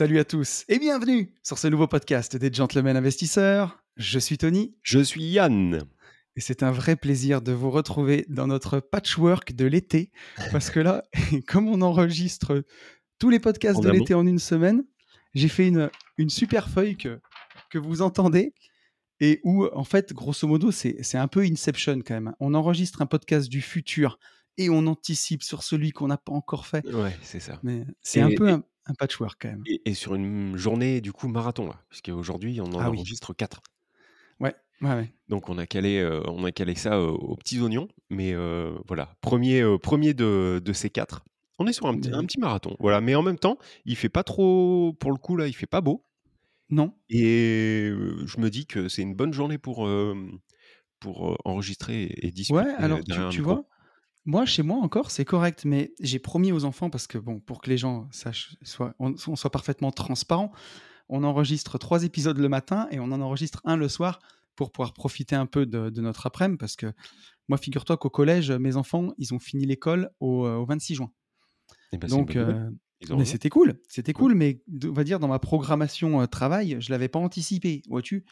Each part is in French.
Salut à tous et bienvenue sur ce nouveau podcast des Gentlemen Investisseurs. Je suis Tony. Je suis Yann. Et c'est un vrai plaisir de vous retrouver dans notre patchwork de l'été. Parce que là, comme on enregistre tous les podcasts de l'été en une semaine, j'ai fait une, une super feuille que, que vous entendez et où, en fait, grosso modo, c'est un peu Inception quand même. On enregistre un podcast du futur et on anticipe sur celui qu'on n'a pas encore fait. Ouais, c'est ça. Mais c'est un peu un, patchwork quand même. Et, sur une journée, du coup, marathon, puisqu'aujourd'hui, on en ah enregistre quatre. Ouais, ouais, ouais. Donc on a calé, euh, on a calé ça aux petits oignons, mais euh, voilà, premier, euh, premier de, de, ces quatre. On est sur un petit, un petit marathon, voilà. Mais en même temps, il fait pas trop, pour le coup là, il fait pas beau. Non. Et je me dis que c'est une bonne journée pour, pour enregistrer et discuter Ouais, alors tu, vois, moi, chez moi encore, c'est correct, mais j'ai promis aux enfants, parce que bon, pour que les gens sachent, soit, on, soit parfaitement transparent, on enregistre trois épisodes le matin et on en enregistre un le soir pour pouvoir profiter un peu de, notre après-midi, parce que moi, figure-toi qu'au collège, mes enfants, ils ont fini l'école au, 26 juin. Eh ben, Donc, mais c'était cool, c'était cool, mais on va dire dans ma programmation travail, je l'avais pas anticipé, vois-tu?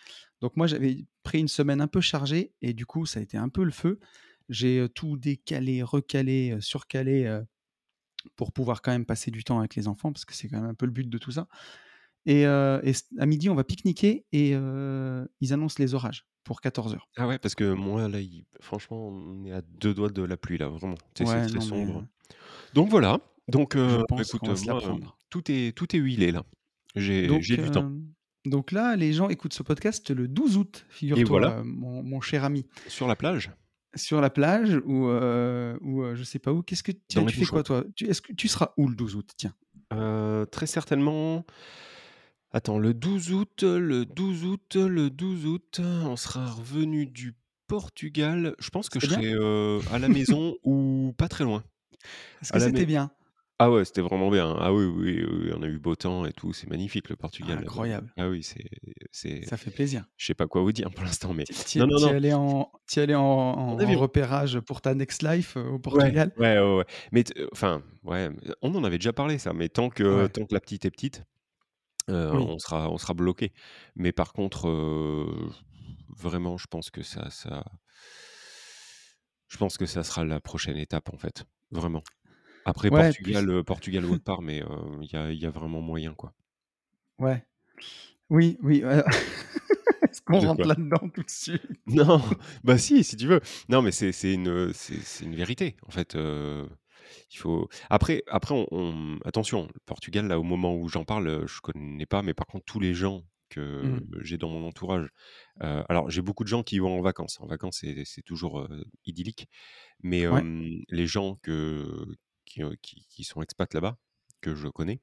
Donc moi j'avais pris une semaine un peu chargée et du coup ça a été un peu le feu. J'ai tout décalé, recalé, surcalé pour pouvoir quand même passer du temps avec les enfants parce que c'est quand même un peu le but de tout ça. Et, à midi on va pique-niquer et ils annoncent les orages pour 14 h Ah ouais parce que moi là franchement on est à deux doigts de la pluie là vraiment. C'est très sombre. Donc voilà. Donc, euh, écoute, tout est tout est huilé là. J'ai du temps. Donc là, les gens écoutent ce podcast le 12 août, figure-toi, voilà. mon, cher ami. Sur la plage Sur la plage ou, ou je sais pas où. Qu'est-ce que tu, tu fais quoi toi? Tu, Est-ce que tu seras où le 12 août Tiens? très certainement. Attends, le 12 août, le 12 août, le 12 août, on sera revenu du Portugal. Je pense que je serai à la maison ou pas très loin. Est-ce que c'était bien? Ah ouais, c'était vraiment bien. Ah oui, oui, oui, on a eu beau temps et tout. C'est magnifique le Portugal. incroyable. Ah oui, c'est, c'est. Ça fait plaisir. Je sais pas quoi vous dire pour l'instant, mais. Tu non, non, non. allé en, allé en, en, repérage pour ta next life euh, au Portugal? Ouais, ouais, ouais. Mais enfin, ouais, on en avait déjà parlé ça. Mais tant que tant que la petite est petite, euh, on sera on sera bloqué. Mais par contre, euh, vraiment, je pense que ça ça. Je pense que ça sera la prochaine étape en fait, vraiment. Après Portugal, euh, Portugal ou autre part, mais il y a, vraiment moyen, quoi. Ouais. Oui, oui. Est-ce qu'on rentre là-dedans tout de suite? Non, bah si, si tu veux. Non, mais c'est une, c'est une vérité, en fait. il faut. Après, après on, attention, le Portugal, là, au moment où j'en parle, je connais pas, mais par contre, tous les gens que mmh. j'ai dans mon entourage. alors, j'ai beaucoup de gens qui vont en vacances. En vacances, c'est toujours idyllique. Mais les gens que, qui, sont expats là-bas, que je connais,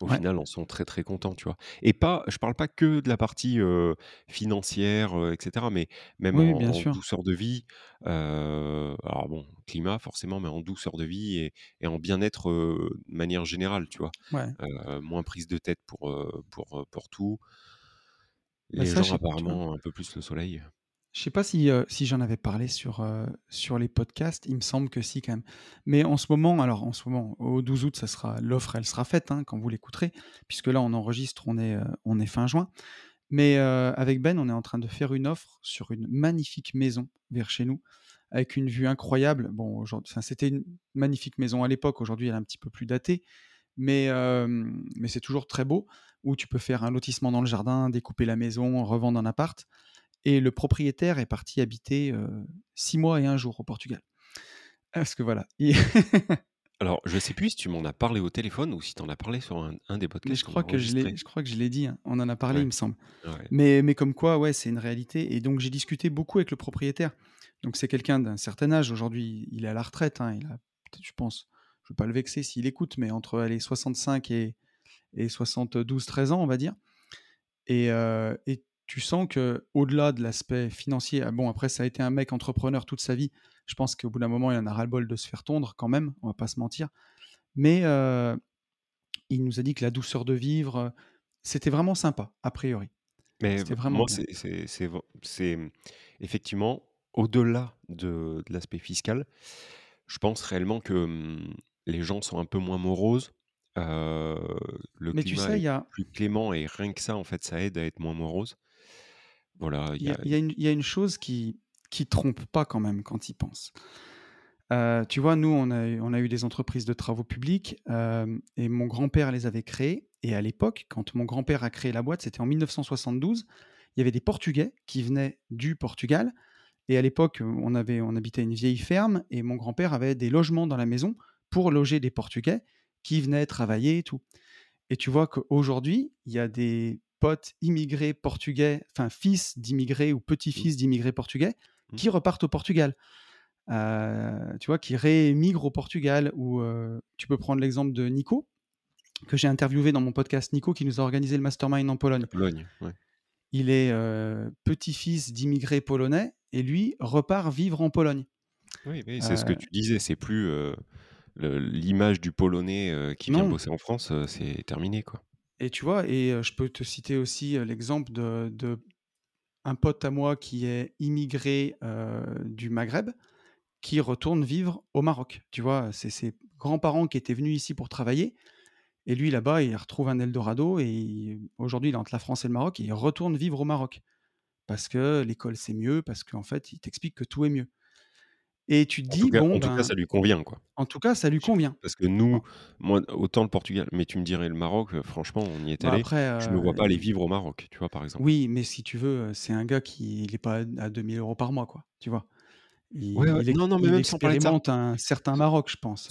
au final, en sont très très contents, tu vois. Et pas, je parle pas que de la partie financière, etc., mais même en, douceur de vie. alors bon, climat forcément, mais en douceur de vie et, en bien-être de manière générale, tu vois. moins prise de tête pour, pour, pour tout. Bah, Les gens apparemment un peu plus le soleil. Je sais pas si, si j'en avais parlé sur, sur les podcasts, il me semble que si quand même. Mais en ce moment, alors en ce moment, au 12 août, ça sera l'offre, elle sera faite hein, quand vous l'écouterez, puisque là on enregistre, on est, est fin juin. Mais avec Ben, on est en train de faire une offre sur une magnifique maison vers chez nous, avec une vue incroyable. Bon, c'était une magnifique maison à l'époque, aujourd'hui elle est un petit peu plus datée, mais, mais c'est toujours très beau, où tu peux faire un lotissement dans le jardin, découper la maison, revendre un appart. Et le propriétaire est parti habiter six mois et un jour au Portugal. Parce que voilà. Alors, je sais plus si tu m'en as parlé au téléphone ou si tu en as parlé sur un, des podcasts. je crois, que je, je crois que je l'ai dit. Hein. On en a parlé, il me semble. Mais, mais comme quoi, ouais, c'est une réalité. Et donc, j'ai discuté beaucoup avec le propriétaire. Donc, c'est quelqu'un d'un certain âge. Aujourd'hui, il est à la retraite. Hein. Il a peut-être, je pense, je ne veux pas le vexer s'il écoute, mais entre les 65 et, et 72-13 ans, on va dire. Et, euh, et tu sens que au-delà de l'aspect financier, ah bon, après, ça a été un mec entrepreneur toute sa vie. Je pense qu'au bout d'un moment, il en a ras-le-bol de se faire tondre quand même, on va pas se mentir. Mais euh, il nous a dit que la douceur de vivre, euh, c'était vraiment sympa, a priori. Mais C'était vraiment c'est effectivement, au-delà de, de l'aspect fiscal, je pense réellement que mmh, les gens sont un peu moins moroses. euh, le Mais tu sais, il est y a, plus clément et rien que ça, en fait, ça aide à être moins morose. Voilà, il y a... y une, il y a une chose qui qui trompe pas quand même quand il pense. Euh, tu vois, nous, on a, eu- on a eu des entreprises de travaux publics euh, et mon grand-père les avait créées. Et à l'époque, quand mon grand-père a créé la boîte, c'était en 1972, il y avait des Portugais qui venaient du Portugal. Et à l'époque, on, avait, on habitait une vieille ferme et mon grand-père avait des logements dans la maison pour loger des Portugais qui venaient travailler et tout. Et tu vois qu'aujourd'hui, il y a des potes immigrés portugais, enfin fils d'immigrés ou Mmh, petits-fils d'immigrés portugais, mmh. qui repartent au Portugal. Euh, tu vois, qui réémigrent au Portugal. Ou euh, tu peux prendre l'exemple de Nico, que j'ai interviewé dans mon podcast. Nico, qui nous a organisé le mastermind en Pologne. La Pologne, ouais. Il est euh, petit-fils d'immigrés polonais et lui repart vivre en Pologne. Oui, oui, c'est ce que tu disais, c'est plus l'image du Polonais qui vient bosser en France, c'est terminé, quoi. Et tu vois, et je peux te citer aussi l'exemple de, un pote à moi qui est immigré du Maghreb, qui retourne vivre au Maroc. Tu vois, c'est ses grands-parents qui étaient venus ici pour travailler. Et lui, là-bas, il retrouve un Eldorado. Et aujourd'hui, il entre la France et le Maroc. Et il retourne vivre au Maroc. Parce que l'école, c'est mieux. Parce qu'en fait, il t'explique que tout est mieux. Et tu te En tout dis, cas, bon, en tout cas, ben, ça lui convient, quoi. en tout cas, ça lui convient. Parce que nous, moi, autant le Portugal, mais tu me dirais le Maroc, euh, franchement, on y est Bah allé. après, Je euh, vois pas aller il- vivre au Maroc, tu vois, par exemple. oui, mais si tu veux, c'est un gars qui n'est pas à 2000 euros par mois, quoi. Tu vois. Il, Ouais, ouais. il ex- Non, non, mais il même sans parler de ça. un certain Maroc, je pense.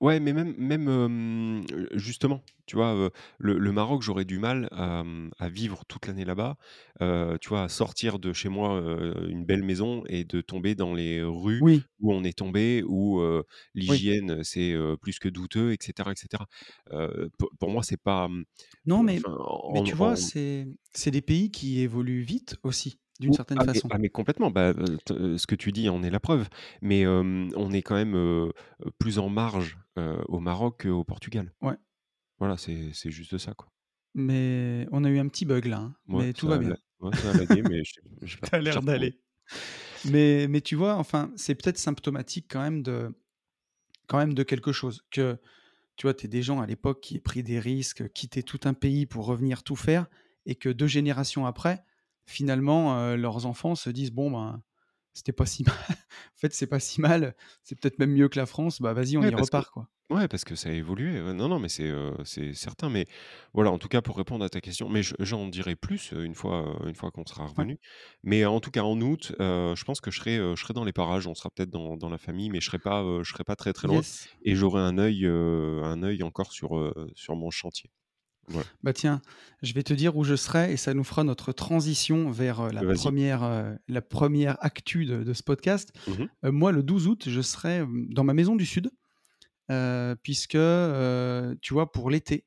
Ouais, mais même, même euh, justement, tu vois, euh, le, le Maroc, j'aurais du mal à, à vivre toute l'année là-bas. euh, tu vois, à sortir de chez moi euh, une belle maison et de tomber dans les rues Oui, où on est tombé, où euh, oui. l'hygiène c'est euh, plus que douteux, etc., etc. Euh, pour, pour moi, c'est pas, Non, pour- mais, enfin, mais en, tu vois, en- c'est c'est des pays qui évoluent vite aussi, d'une certaine ah mais façon. ah mais complètement, bah, ce que tu dis en est la preuve. Mais, on est quand même, plus en marge, au Maroc qu'au Portugal. Ouais. Voilà, c'est c'est juste ça, quoi. Mais on a eu un petit bug là, hein, Ouais, mais tout va bien. ouais, ça a lagué, mais je T'as l'air retrouvé. d'aller. Mais, mais tu vois, enfin, c'est peut-être symptomatique quand même de, quand même de quelque chose. Que tu vois, tu es des gens à l'époque qui ont pris des risques, quitté tout un pays pour revenir tout faire, et que deux générations après, finalement, euh, leurs enfants se disent bon ben, c'était pas si mal. en fait, c'est pas si mal. C'est peut-être même mieux que la France. Bah vas-y, on Ouais, y parce que repart quoi. ouais, parce que ça a évolué. Ouais, non, non, mais c'est, c'est certain. Mais voilà, en tout cas, pour répondre à ta question, mais je j'en dirai plus, heu, une fois, heu, une fois qu'on sera Ouais. revenu. Mais en tout cas, en août, je pense que je serai, je serai dans les parages. On sera peut-être dans dans la famille, mais je serai pas, je serai pas très, très loin Yes. et j'aurai un œil, un œil encore sur, sur mon chantier. Bah tiens, je vais te dire où je serai et ça nous fera notre transition vers euh, la Vas-y. première, euh, la première actu de, de ce podcast. Mmh Euh, moi, le 12 août, je serai dans ma maison du Sud, puisque, tu vois, pour l'été,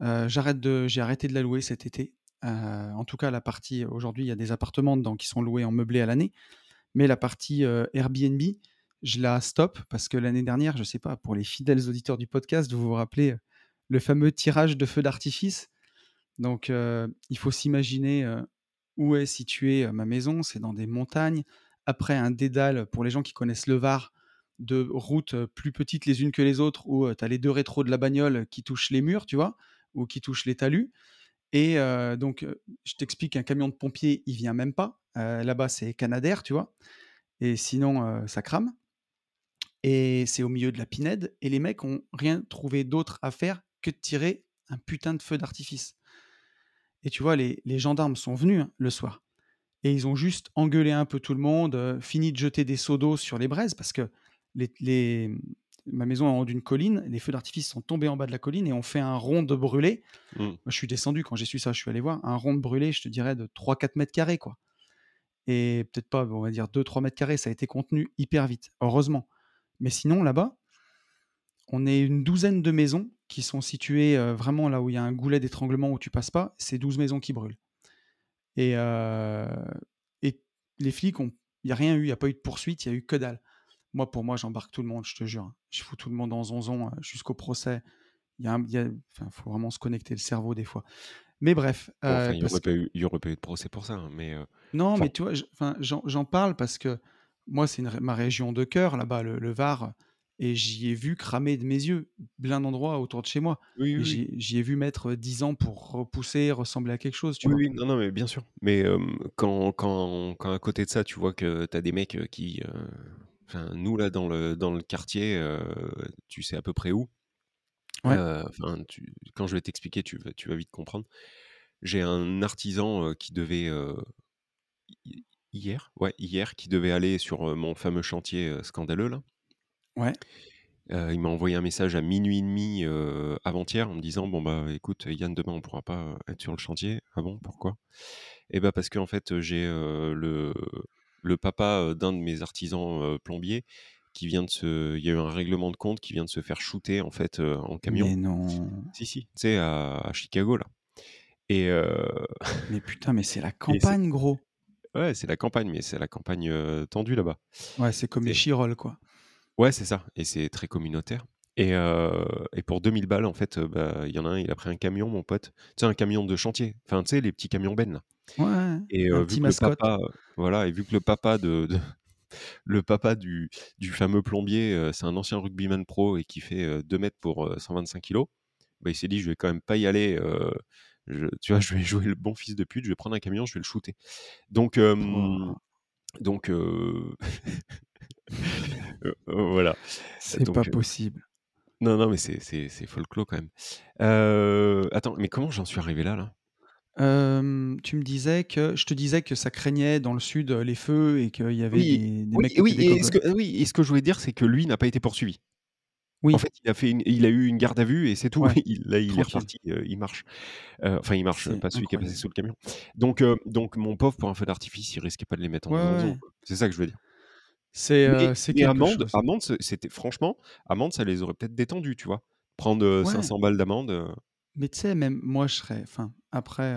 j'arrête de, j'ai arrêté de la louer cet été. En tout cas, la partie, aujourd'hui, il y a des appartements dedans qui sont loués en meublé à l'année, mais la partie Airbnb, je la stoppe parce que l'année dernière, je sais pas, pour les fidèles auditeurs du podcast, vous vous rappelez le fameux tirage de feux d'artifice donc, euh, il faut s'imaginer euh, où est située euh, ma maison. C'est dans des montagnes. Après, un dédale, pour les gens qui connaissent le Var, de routes plus petites les unes que les autres, où tu as les deux rétros de la bagnole qui touchent les murs, tu vois, ou qui touchent les talus. Et donc, je t'explique qu'un camion de pompier, il vient même pas. Là-bas, c'est Canadair, tu vois. Et sinon, ça crame. Et c'est au milieu de la pinède. Et les mecs ont rien trouvé d'autre à faire que de tirer un putain de feu d'artifice. Et tu vois, les, les gendarmes sont venus hein, le soir. Et ils ont juste engueulé un peu tout le monde, euh, fini de jeter des seaux d'eau sur les braises, parce que les, les- ma maison est en haut d'une colline, les feux d'artifice sont tombés en bas de la colline et ont fait un rond de brûlé. Mmh. Moi, je suis descendu quand j'ai su ça, je suis allé voir, un rond de brûlé, je te dirais, de 3-4 mètres carrés, quoi. Et peut-être pas, on va dire 2-3 mètres carrés, ça a été contenu hyper vite, heureusement. Mais sinon, là-bas, on est une douzaine de maisons qui sont situées, heu, vraiment là où il y a un goulet d'étranglement où tu passes pas, c'est 12 maisons qui brûlent et heu et les flics il y a rien eu, il y a pas eu de poursuite, il y a eu que dalle. Moi, pour moi, j'embarque tout le monde, je te jure. Je fous tout le monde en zonzon, heu, jusqu'au procès. Il y a un il y a enfin, faut vraiment se connecter le cerveau des fois. Mais bref, Bon, enfin, il y parce aurait pas eu de procès pour ça, hein, mais non, mais tu vois, j'en parle parce que moi, c'est ma région de cœur là-bas, le le Var et j'y ai vu cramer de mes yeux, plein d'endroits autour de chez moi oui, et oui, oui. j'y ai vu mettre, 10 ans pour repousser, ressembler à quelque chose, tu Oui, vois? non, non, mais bien sûr. Mais quand quand quand à côté de ça, tu vois que tu as des mecs, qui, enfin, nous là dans le dans le quartier, tu sais à peu près où, Ouais, tu quand je vais t'expliquer, tu vas tu vas vite comprendre. J'ai un artisan, qui devait, hier? Ouais, hier, qui devait aller sur, mon fameux chantier, scandaleux là. Ouais, il m'a envoyé un message à 00:30, heu, avant-hier en me disant: «Bon, bah, écoute, Yann, demain, on pourra pas, être sur le chantier». «Ah bon, pourquoi?» «Et bah, parce qu'en fait, heu, j'ai, le le papa, d'un de mes artisans, plombiers qui vient de se il y a eu un règlement de compte qui vient de se faire shooter, en fait, en camion». mais non, Si, si, tu sais, à à Chicago, là et mais putain, mais c'est la et campagne, gros! ouais, c'est la campagne, mais c'est la campagne, tendue là-bas. Ouais, c'est comme les Tu Chirolles, quoi. Ouais, c'est ça et c'est très communautaire et et pour 2000 balles, en fait, bah, il y en a un, il a pris un camion, mon pote. Tu sais, un camion de chantier, enfin, tu sais, les petits camions bennes, là Ouais, et vu que le papa, voilà et vu que le papa de de le papa du du fameux plombier, c'est un ancien rugbyman pro et qui fait, heu, 2 mètres pour, heu, 125 kilogrammes, bah, il s'est dit: «Je vais quand même pas y aller, je tu vois, je vais jouer le bon fils de pute, je vais prendre un camion, je vais le shooter». Donc donc voilà, c'est pas possible. Non, non, mais c'est c'est c'est folklore quand même. Heu, attends, mais comment j'en suis arrivé là, là? Tu me disais que je te disais que ça craignait dans le sud, heu, les feux et qu'il y avait Oui, des des oui, mecs oui et ce que oui et ce que je voulais dire, c'est que lui n'a pas été poursuivi. En Oui, fait, il a fait une il a eu une garde à vue et c'est tout. ouais, Il là, il est reparti, il marche. Enfin, il marche, C'est pas celui qui est passé sous le camion. Donc donc mon pauvre, pour un feu d'artifice, il risquait pas de les mettre en Ouais. C'est ça que je veux dire. C'est, quelque amende chose. amende, c'était franchement, amende, ça les aurait peut-être détendus, tu vois? Prendre, Ouais, 500 balles d'amende, mais tu sais, même moi, je serais enfin, après,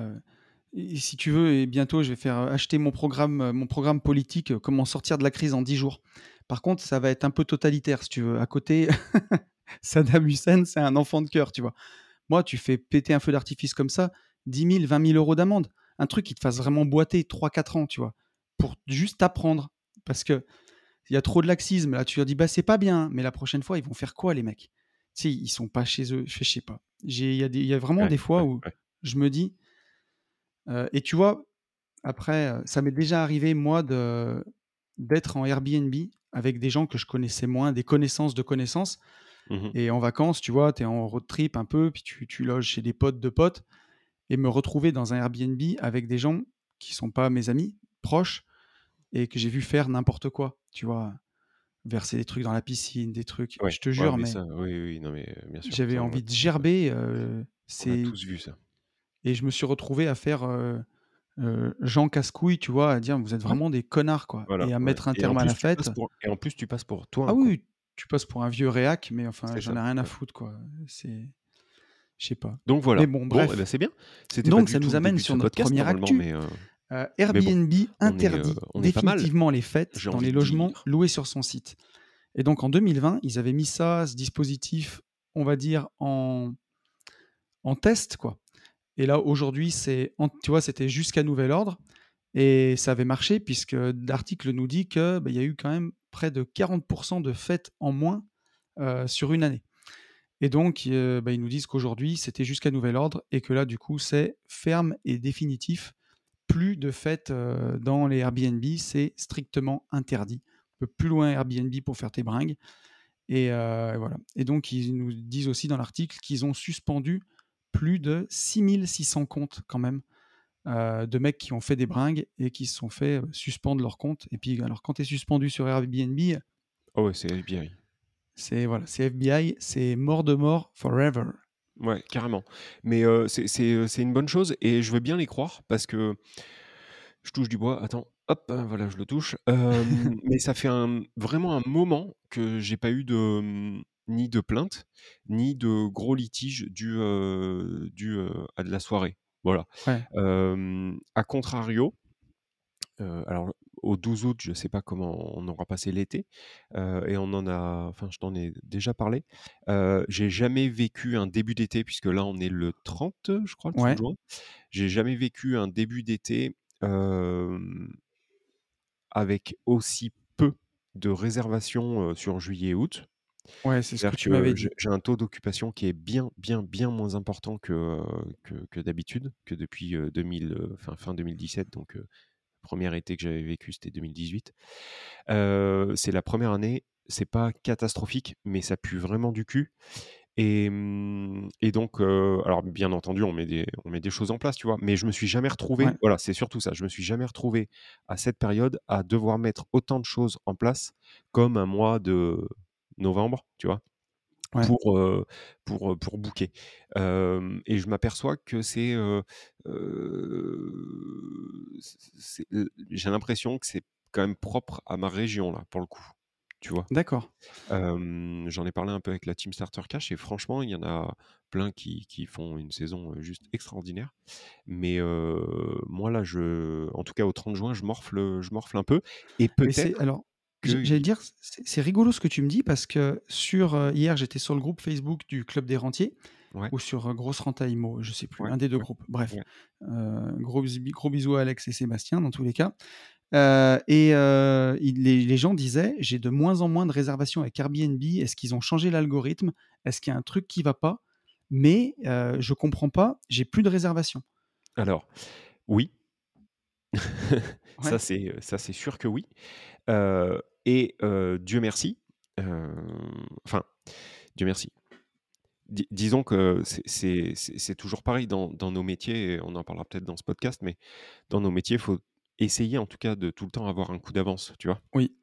et si tu veux et bientôt, je vais faire, acheter mon programme, mon programme politique, comment sortir de la crise en 10 jours. Par contre, ça va être un peu totalitaire, si tu veux. À côté, Saddam Hussein, c'est un enfant de cœur, tu vois? Moi, tu fais péter un feu d'artifice comme ça, 10 000, 20 000 euros d'amende. Un truc qui te fasse vraiment boiter 3-4 ans, tu vois? Pour juste apprendre. Parce qu'il y a trop de laxisme. Là, tu leur dis, bah, c'est pas bien, mais la prochaine fois, ils vont faire quoi, les mecs? Tu sais, ils sont pas chez eux. Je sais pas. J'ai, il y a des, il y a vraiment ouais, des fois ouais, où ouais. je me dis, euh, et tu vois, après, euh, ça m'est déjà arrivé, moi, d'être en Airbnb avec des gens que je connaissais moins, des connaissances de connaissances. Mmh mh. Et en vacances, tu vois, tu es en road trip un peu, puis tu, tu loges chez des potes de potes et me retrouver dans un Airbnb avec des gens qui sont pas mes amis proches et que j'ai vu faire n'importe quoi, tu vois? Verser des trucs dans la piscine, des trucs, Ouais, je te ouais, jure, mais mais ça, oui, oui, non, mais bien sûr, j'avais envie de gerber, l'a c'est tous vu ça. et je me suis retrouvé à faire, heu heu, Jean casse-couille, tu vois? À dire: «Vous êtes Ouais. vraiment des connards, quoi» Voilà, et à ouais mettre un terme à la fête. pour et en plus tu passes pour toi, Ah oui, tu passes pour un vieux réac, mais enfin, j'en ai rien à foutre, quoi. C'est je sais pas. Donc Mais voilà. bon, Bon et bah, bref. c'est bien. Pas Donc du ça tout nous amène sur notre podcast première actu. mais Bon, Airbnb interdit est mal, définitivement les fêtes dans les logements dire. loués sur son site. Et donc en 2020, ils avaient mis ça, ce dispositif, on va dire en en test, quoi. Et là, aujourd'hui, c'est tu vois, c'était jusqu'à nouvel ordre et ça avait marché puisque l'article nous dit que, bah, y a eu quand même près de 40% de fêtes en moins, heu, sur une année. Et donc, bah, ils nous disent qu'aujourd'hui, c'était jusqu'à nouvel ordre et que là, du coup, c'est ferme et définitif. Plus de fêtes, heu, dans les Airbnb, c'est strictement interdit. Tu peux plus loin Airbnb pour faire tes bringues et heu, voilà. Et donc ils nous disent aussi dans l'article qu'ils ont suspendu plus de 6 600 comptes quand même, heu, de mecs qui ont fait des bringues et qui se sont fait, heu, suspendre leur compte et puis alors quand tu es suspendu sur Airbnb, ouais, c'est FBI. c'est voilà, c'est FBI, c'est mort de mort forever. Ouais, carrément. Mais heu, c'est c'est, heu, c'est une bonne chose et je veux bien les croire parce que je touche du bois, attends, hop, voilà, je le touche. Hem, mais ça fait un vraiment un moment que j'ai pas eu de, mmh ni de plaintes, ni de gros litiges dus, heu, dus, heu, à de la soirée. Voilà. Ouais. Hem, à contrario, heu, alors au 12 août, je sais pas comment on aura passé l'été, et on en a enfin, je t'en ai déjà parlé. J'ai jamais vécu un début d'été puisque là, on est le 30, je crois, le 30 Ouais. juin. J'ai jamais vécu un début d'été, avec aussi peu de réservations, sur juillet et août. Ouais, c'est ce que C'est-à-dire tu m'avais que j'ai dit. j'ai un taux d'occupation qui est bien, bien, bien moins important que, que que d'habitude, que depuis, heu, 2000, heu, fin fin 2017 donc 1er été que j'avais vécu, c'était 2018. Heu, c'est la 1re année, c'est pas catastrophique, mais ça pue vraiment du cul et mmh et donc alors bien entendu, on met des on met des choses en place, tu vois? Mais je me suis jamais retrouvé Ouais. voilà, c'est surtout ça, je me suis jamais retrouvé à cette période à devoir mettre autant de choses en place comme un mois de novembre, tu vois? Ouais. Pour, heu, pour, pour booker. Et je m'aperçois que c'est, j'ai l'impression que c'est quand même propre à ma région là, pour le coup, tu vois? D'accord. J'en ai parlé un peu avec la team Starter Cash et franchement, il y en a plein qui qui font une saison, juste extraordinaire. Mais moi là, je en tout cas au 30 juin, je morfle, je morfle un peu et peut-être alors, j'allais dire, c'est rigolo ce que tu me dis parce que sur, heu, hier, j'étais sur le groupe Facebook du club des rentiers Ouais. ou sur, heu, Grosse Renta Immo, je sais plus, Ouais, un des 2 ouais, groupes. Bref, heu, gros gros bisous à Alex et Sébastien dans tous les cas. Et il les les gens disaient: «J'ai de moins en moins de réservations avec Airbnb. Est-ce qu'ils ont changé l'algorithme? Est-ce qu'il y a un truc qui va pas? Mais je comprends pas, j'ai plus de réservations». Alors, oui. Ça c'est, heu, ça c'est sûr que oui. Heu et Dieu merci, enfin, Dieu merci. Di disons que c'est toujours pareil dans dans nos métiers et on en parlera peut-être dans ce podcast, mais dans nos métiers, il faut essayer en tout cas de tout le temps avoir un coup d'avance, tu vois? Oui.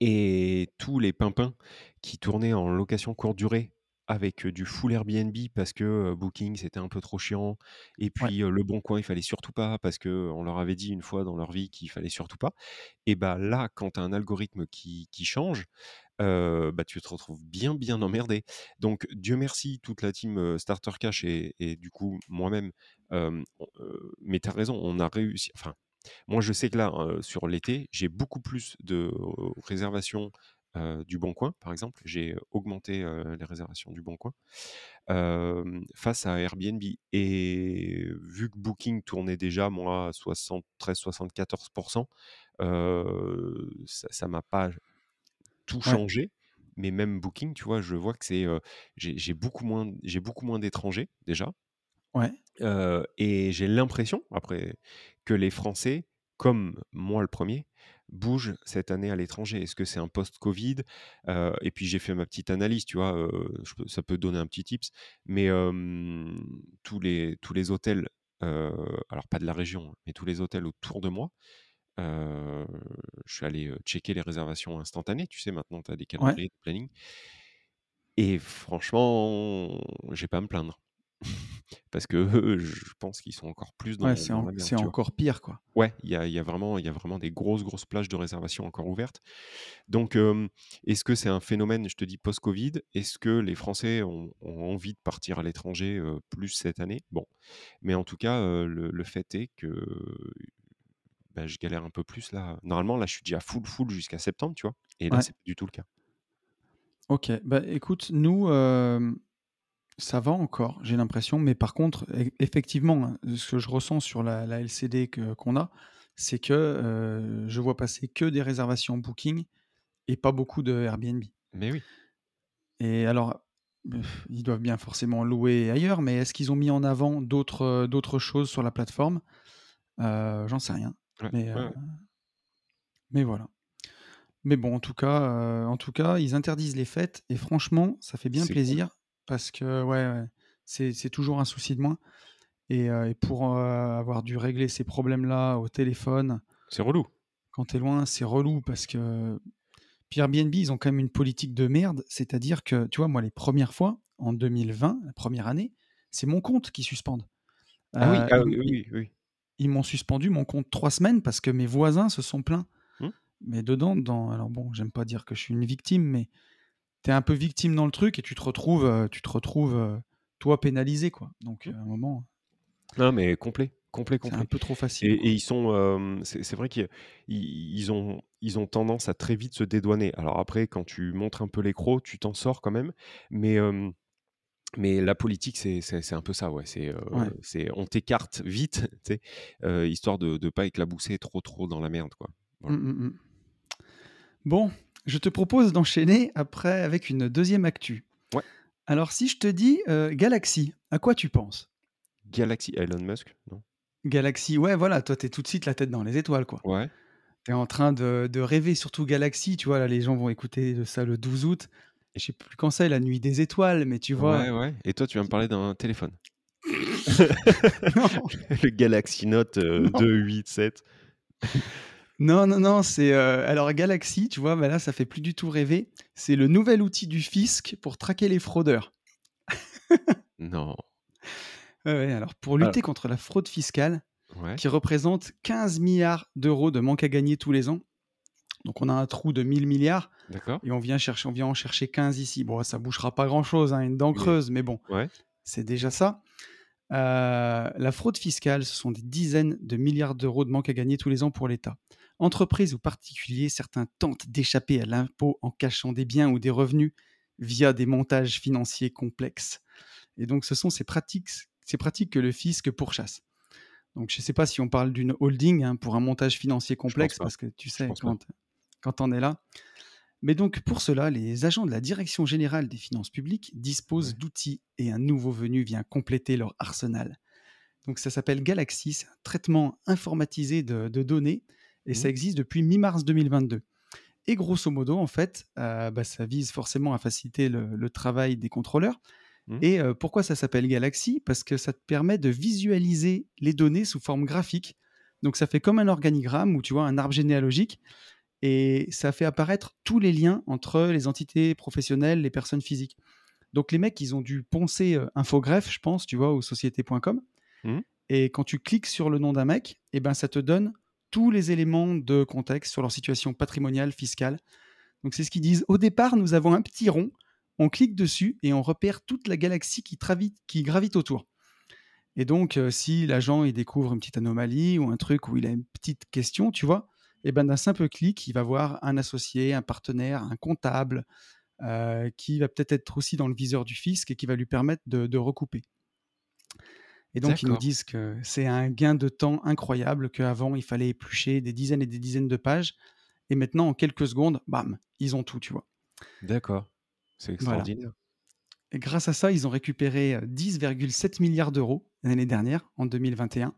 Et tous les pimpins qui tournaient en location courte durée avec, du full Airbnb parce que, Booking, c'était un peu trop chiant et Ouais. puis, heu, Leboncoin, il fallait surtout pas parce qu'on leur avait dit une fois dans leur vie qu'il fallait surtout pas et bah, là, quand tu as un algorithme qui qui change, bah, tu te retrouves bien, bien emmerdé. Donc Dieu merci, toute la team, Starter Cash et et du coup moi-même, on, mais tu as raison, on a réussi enfin, moi je sais que là, sur l'été, j'ai beaucoup plus de réservations, heu, du Boncoin, par exemple. J'ai augmenté, heu, les réservations du Boncoin, hem, face à Airbnb et vu que Booking tournait déjà moi à 73-74 heu, ça ça m'a pas tout Ouais. changé, mais même Booking, tu vois, je vois que c'est, j'ai beaucoup moins j'ai beaucoup moins d'étrangers déjà Ouais. et j'ai l'impression, après, que les Français, comme moi le 1er, bougent cette année à l'étranger? Est-ce que c'est un post-covid? Heu et puis j'ai fait ma petite analyse, tu vois? Je peux ça peut donner un petit tips, mais tous les tous les hôtels, heu, alors pas de la région, mais tous les hôtels autour de moi, je suis allé, checker les réservations instantanées. Tu sais, maintenant, tu as des Ouais. calendriers de planning et franchement, j'ai pas à me plaindre. Parce qu'eux, je pense qu'ils sont encore plus Ouais, dans c'est en merde, c'est vois? encore pire, quoi. Ouais, il y a y a vraiment y a vraiment des grosses, grosses plages de réservations encore ouvertes. Donc est-ce que c'est un phénomène, je te dis, post-covid? Est-ce que les Français ont ont envie de partir à l'étranger, plus cette année? Bon, mais en tout cas, le le fait est que, bah, je galère un peu plus là. Normalement, là, je suis déjà full, full jusqu'à septembre, tu vois? Et là, Ouais. c'est pas du tout le cas. OK. Bah, écoute, nous, ça va encore, j'ai l'impression, mais par contre, e effectivement, hein, ce que je ressens sur la la LCD que qu'on a, c'est que, heu, je vois passer que des réservations Booking et pas beaucoup de Airbnb. Mais oui. Et alors, ils doivent bien forcément louer ailleurs, mais est-ce qu'ils ont mis en avant d'autres, d'autres choses sur la plateforme? Heu, j'en sais rien, Ouais, mais ouais, voilà. Mais bon, en tout cas, en tout cas, ils interdisent les fêtes et franchement, ça fait bien C'est plaisir parce que ouais, ouais, c'est toujours un souci de moins et pour, avoir dû régler ces problèmes-là au téléphone C'est relou. quand tu es loin, c'est relou parce que puis Airbnb, ils ont quand même une politique de merde, c'est-à-dire que, tu vois, moi, les 1res fois, en 2020, la 1re année, c'est mon compte qu'ils suspendent. Ah oui, ah oui, oui, oui. ils m'ont suspendu mon compte 3 semaines parce que mes voisins se sont plaints. Mmh. Mais dedans, dans alors bon, j'aime pas dire que je suis une victime, mais tu es un peu victime dans le truc et tu te retrouves, euh, tu te retrouves euh, toi pénalisé quoi. Donc Mmh. à un moment, Non, mais complet, complet, c'est un complet. peu trop facile Et, ils sont, euh, c'est vrai qu'ils ils ont, ils ont tendance à très vite se dédouaner. Alors après, quand tu montres un peu l'écro, tu t'en sors quand même. Mais, euh, mais la politique, c'est un peu ça, ouais. C'est, euh, Ouais. on t'écarte vite, euh, histoire de ne pas éclabousser trop, trop dans la merde, quoi. Mmh, mmh. Bon, je te propose d'enchaîner après avec une deuxième actu. Ouais. Alors, si je te dis euh, Galaxy, à quoi tu penses? Galaxy, Elon Musk, non? Galaxy, ouais, voilà, toi, t'es tout de suite la tête dans les étoiles, quoi. Ouais. T'es en train de, de, rêver, surtout Galaxy, tu vois, là, les gens vont écouter ça le 12 août. Et je sais plus quand c'est, la nuit des étoiles, mais tu vois. Ouais, ouais. Et toi, tu vas me parler d'un téléphone. le Galaxy Note euh, 287 non, non, non, c'est... euh, alors Galaxy, tu vois, bah là ça fait plus du tout rêver. C'est le nouvel outil du fisc pour traquer les fraudeurs. Non. Ouais, alors pour lutter contre la fraude fiscale, Ouais. qui représente 15 milliards d'euros de manque à gagner tous les ans. Donc on a un trou de 1000 milliards D'accord. et on vient, chercher, on vient en chercher 15 ici. Bon, ça bouchera pas grand-chose, hein, une dent Mais- creuse, mais bon, Ouais. c'est déjà ça. Euh, la fraude fiscale, ce sont des dizaines de milliards d'euros de manque à gagner tous les ans pour l'État. Entreprises ou particuliers, certains tentent d'échapper à l'impôt en cachant des biens ou des revenus via des montages financiers complexes. Et donc, ce sont ces pratiques, ces pratiques que le fisc pourchasse. Donc, je ne sais pas si on parle d'une holding hein, pour un montage financier complexe, parce que tu sais, quand, quand on est là. Mais donc, pour cela, les agents de la Direction générale des finances publiques disposent Ouais. d'outils et un nouveau venu vient compléter leur arsenal. Donc, ça s'appelle Galaxy, c'est un traitement informatisé de, de données et ça Mhm. existe depuis mi-mars 2022. Et grosso modo, en fait, euh, bah, ça vise forcément à faciliter le, le travail des contrôleurs. Mhm. Et euh, pourquoi ça s'appelle Galaxy? Parce que ça te permet de visualiser les données sous forme graphique. Donc ça fait comme un organigramme ou tu vois un arbre généalogique et ça fait apparaître tous les liens entre les entités professionnelles, les personnes physiques. Donc les mecs, ils ont dû poncer euh, Infogreffe, je pense, tu vois, ou société.com. Mhm. Et quand tu cliques sur le nom d'un mec, eh ben ça te donne tous les éléments de contexte sur leur situation patrimoniale, fiscale. Donc c'est ce qu'ils disent. Au départ, nous avons un petit rond, on clique dessus et on repère toute la galaxie qui, gravite autour. Et donc, euh, si l'agent découvre une petite anomalie ou un truc où il a une petite question, tu vois, et ben d'un simple clic, il va voir un associé, un partenaire, un comptable, euh, qui va peut-être être aussi dans le viseur du fisc et qui va lui permettre de recouper. Et donc, ils nous disent que c'est un gain de temps incroyable, qu'avant, il fallait éplucher des dizaines et des dizaines de pages. Et maintenant, en quelques secondes, bam, ils ont tout, tu vois. D'accord. C'est Voilà. extraordinaire. Et grâce à ça, ils ont récupéré euh, 10,7 milliards d'euros l'année dernière, en 2021.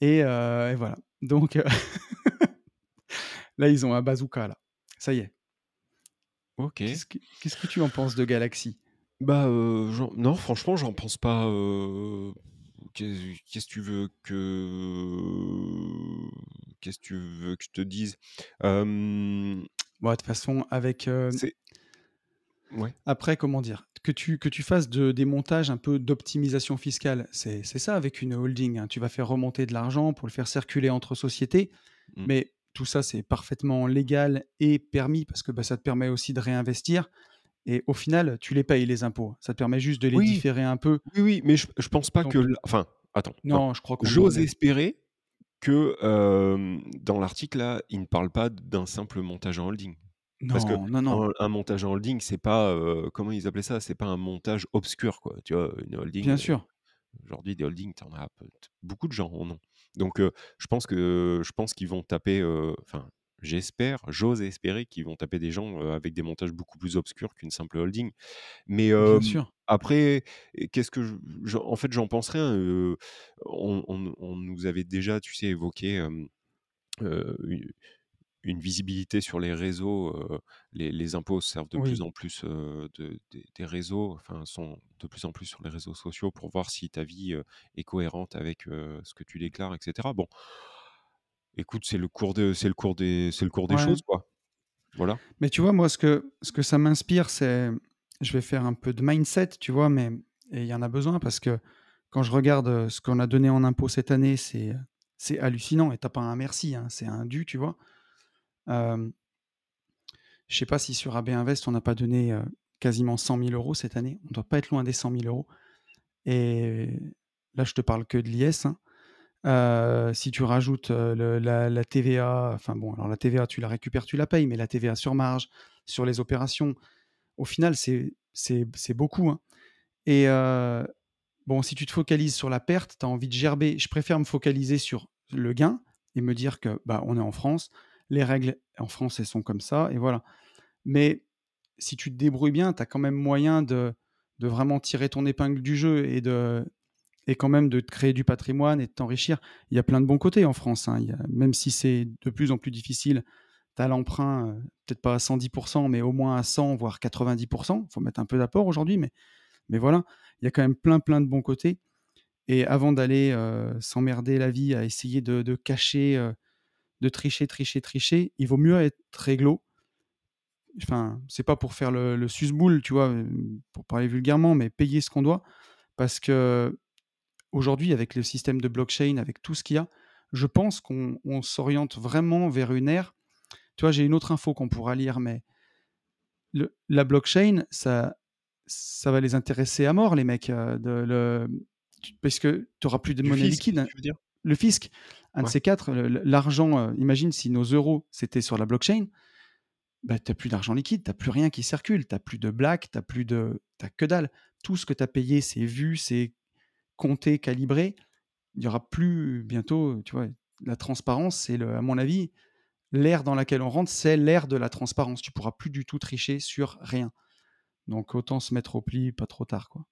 Et, euh, et voilà. Donc, euh, là, ils ont un bazooka, là. Ça y est. Ok. Qu'est-ce que, tu en penses de Galaxy? Bah, euh, non, franchement, j'en pense pas. euh, Qu'est-ce que tu veux que. Qu'est-ce que tu veux que je te dise? Euh, Bon, de toute façon, avec. euh. Ouais. après, comment dire? Que tu, que tu fasses de, des montages un peu d'optimisation fiscale, c'est, c'est ça avec une holding. hein. Tu vas faire remonter de l'argent pour le faire circuler entre sociétés. Mm. Mais tout ça, c'est parfaitement légal et permis parce que bah, ça te permet aussi de réinvestir. Et au final, tu les payes, les impôts. Ça te permet juste de les Oui. différer un peu. Oui, oui, mais je, je pense pas Donc- que. Enfin, attends. non. Non, je crois qu'on J'ose espérer que euh, dans l'article là, il ne parle pas d'un simple montage en holding. Parce que Non, non, non. un, un montage en holding, c'est pas euh, comment ils appelaient ça, c'est pas un montage obscur quoi. Tu vois, une holding. Bien euh, sûr. Aujourd'hui, des holdings, t'en as beaucoup de gens en ont. Donc, je pense que je pense qu'ils vont taper. Enfin, j'espère, j'ose espérer qu'ils vont taper des gens euh, avec des montages beaucoup plus obscurs qu'une simple holding. Mais euh, Bien sûr. après, qu'est-ce que je, je- en fait, j'en pense rien. euh, on, on- on nous avait déjà, tu sais, évoqué euh, euh, une, une visibilité sur les réseaux. euh, les, les impôts servent de Oui. plus en plus euh, de, des- des réseaux, enfin, sont de plus en plus sur les réseaux sociaux pour voir si ta vie euh, est cohérente avec euh, ce que tu déclares, etc. Bon, écoute, c'est le cours de, c'est le cours des, c'est le cours des Ouais. choses, quoi. Voilà. Mais tu vois, moi, ce que, ce que ça m'inspire, c'est. Je vais faire un peu de mindset, tu vois, mais il y en a besoin parce que quand je regarde euh, ce qu'on a donné en impôts cette année, c'est, c'est hallucinant. Et t'as pas un merci, hein, c'est un dû, tu vois. Euh, Je sais pas si sur AB Invest, on n'a pas donné, heu, quasiment 100 000 € cette année. On doit pas être loin des 100 000 € et là, je te parle que de l'IS, hein. Heu, si tu rajoutes, le la TVA, enfin bon, alors la TVA, tu la récupères, tu la payes, mais la TVA sur marge, sur les opérations, au final, c'est beaucoup, hein et heu, bon, si tu te focalises sur la perte, tu as envie de gerber. Je préfère me focaliser sur le gain et me dire que, bah, on est en France, les règles en France, elles sont comme ça et voilà. Mais si tu te débrouilles bien, tu as quand même moyen de vraiment tirer ton épingle du jeu et de et quand même de créer du patrimoine et de t'enrichir. Il y a plein de bons côtés en France, hein. Il même si c'est de plus en plus difficile, tu as l'emprunt, heu, peut-être pas à 110 mais au moins à 100 voire 90 Faut mettre un peu d'apport aujourd'hui, mais mais voilà, il y a quand même plein, plein de bons côtés et avant d'aller, heu, s'emmerder la vie à essayer de cacher, heu, de tricher, tricher, tricher, il vaut mieux être réglo. Enfin, c'est pas pour faire le le suce-boule, tu vois? Pour parler vulgairement, mais payer ce qu'on doit parce qu'aujourd'hui, avec le système de blockchain, avec tout ce qu'il y a, je pense qu'on on s'oriente vraiment vers une ère tu vois, j'ai une autre info qu'on pourra lire, mais le la blockchain, ça ça va les intéresser à mort les mecs, heu, de le tu parce que tu auras plus de monnaie fisc, liquide. veux dire? Le fisc, un de ces 4, le le l'argent, heu, imagine si nos euros, c'était sur la blockchain, bah, tu as plus d'argent liquide, tu as plus rien qui circule, tu as plus de black, tu as plus de as que dalle. Tout ce que tu as payé, c'est vu, c'est compté, calibré. Il y aura plus bientôt, tu vois? La transparence, c'est à mon avis, l'ère dans laquelle on rentre, c'est l'ère de la transparence. Tu pourras plus du tout tricher sur rien. Donc autant se mettre au pli, pas trop tard, quoi.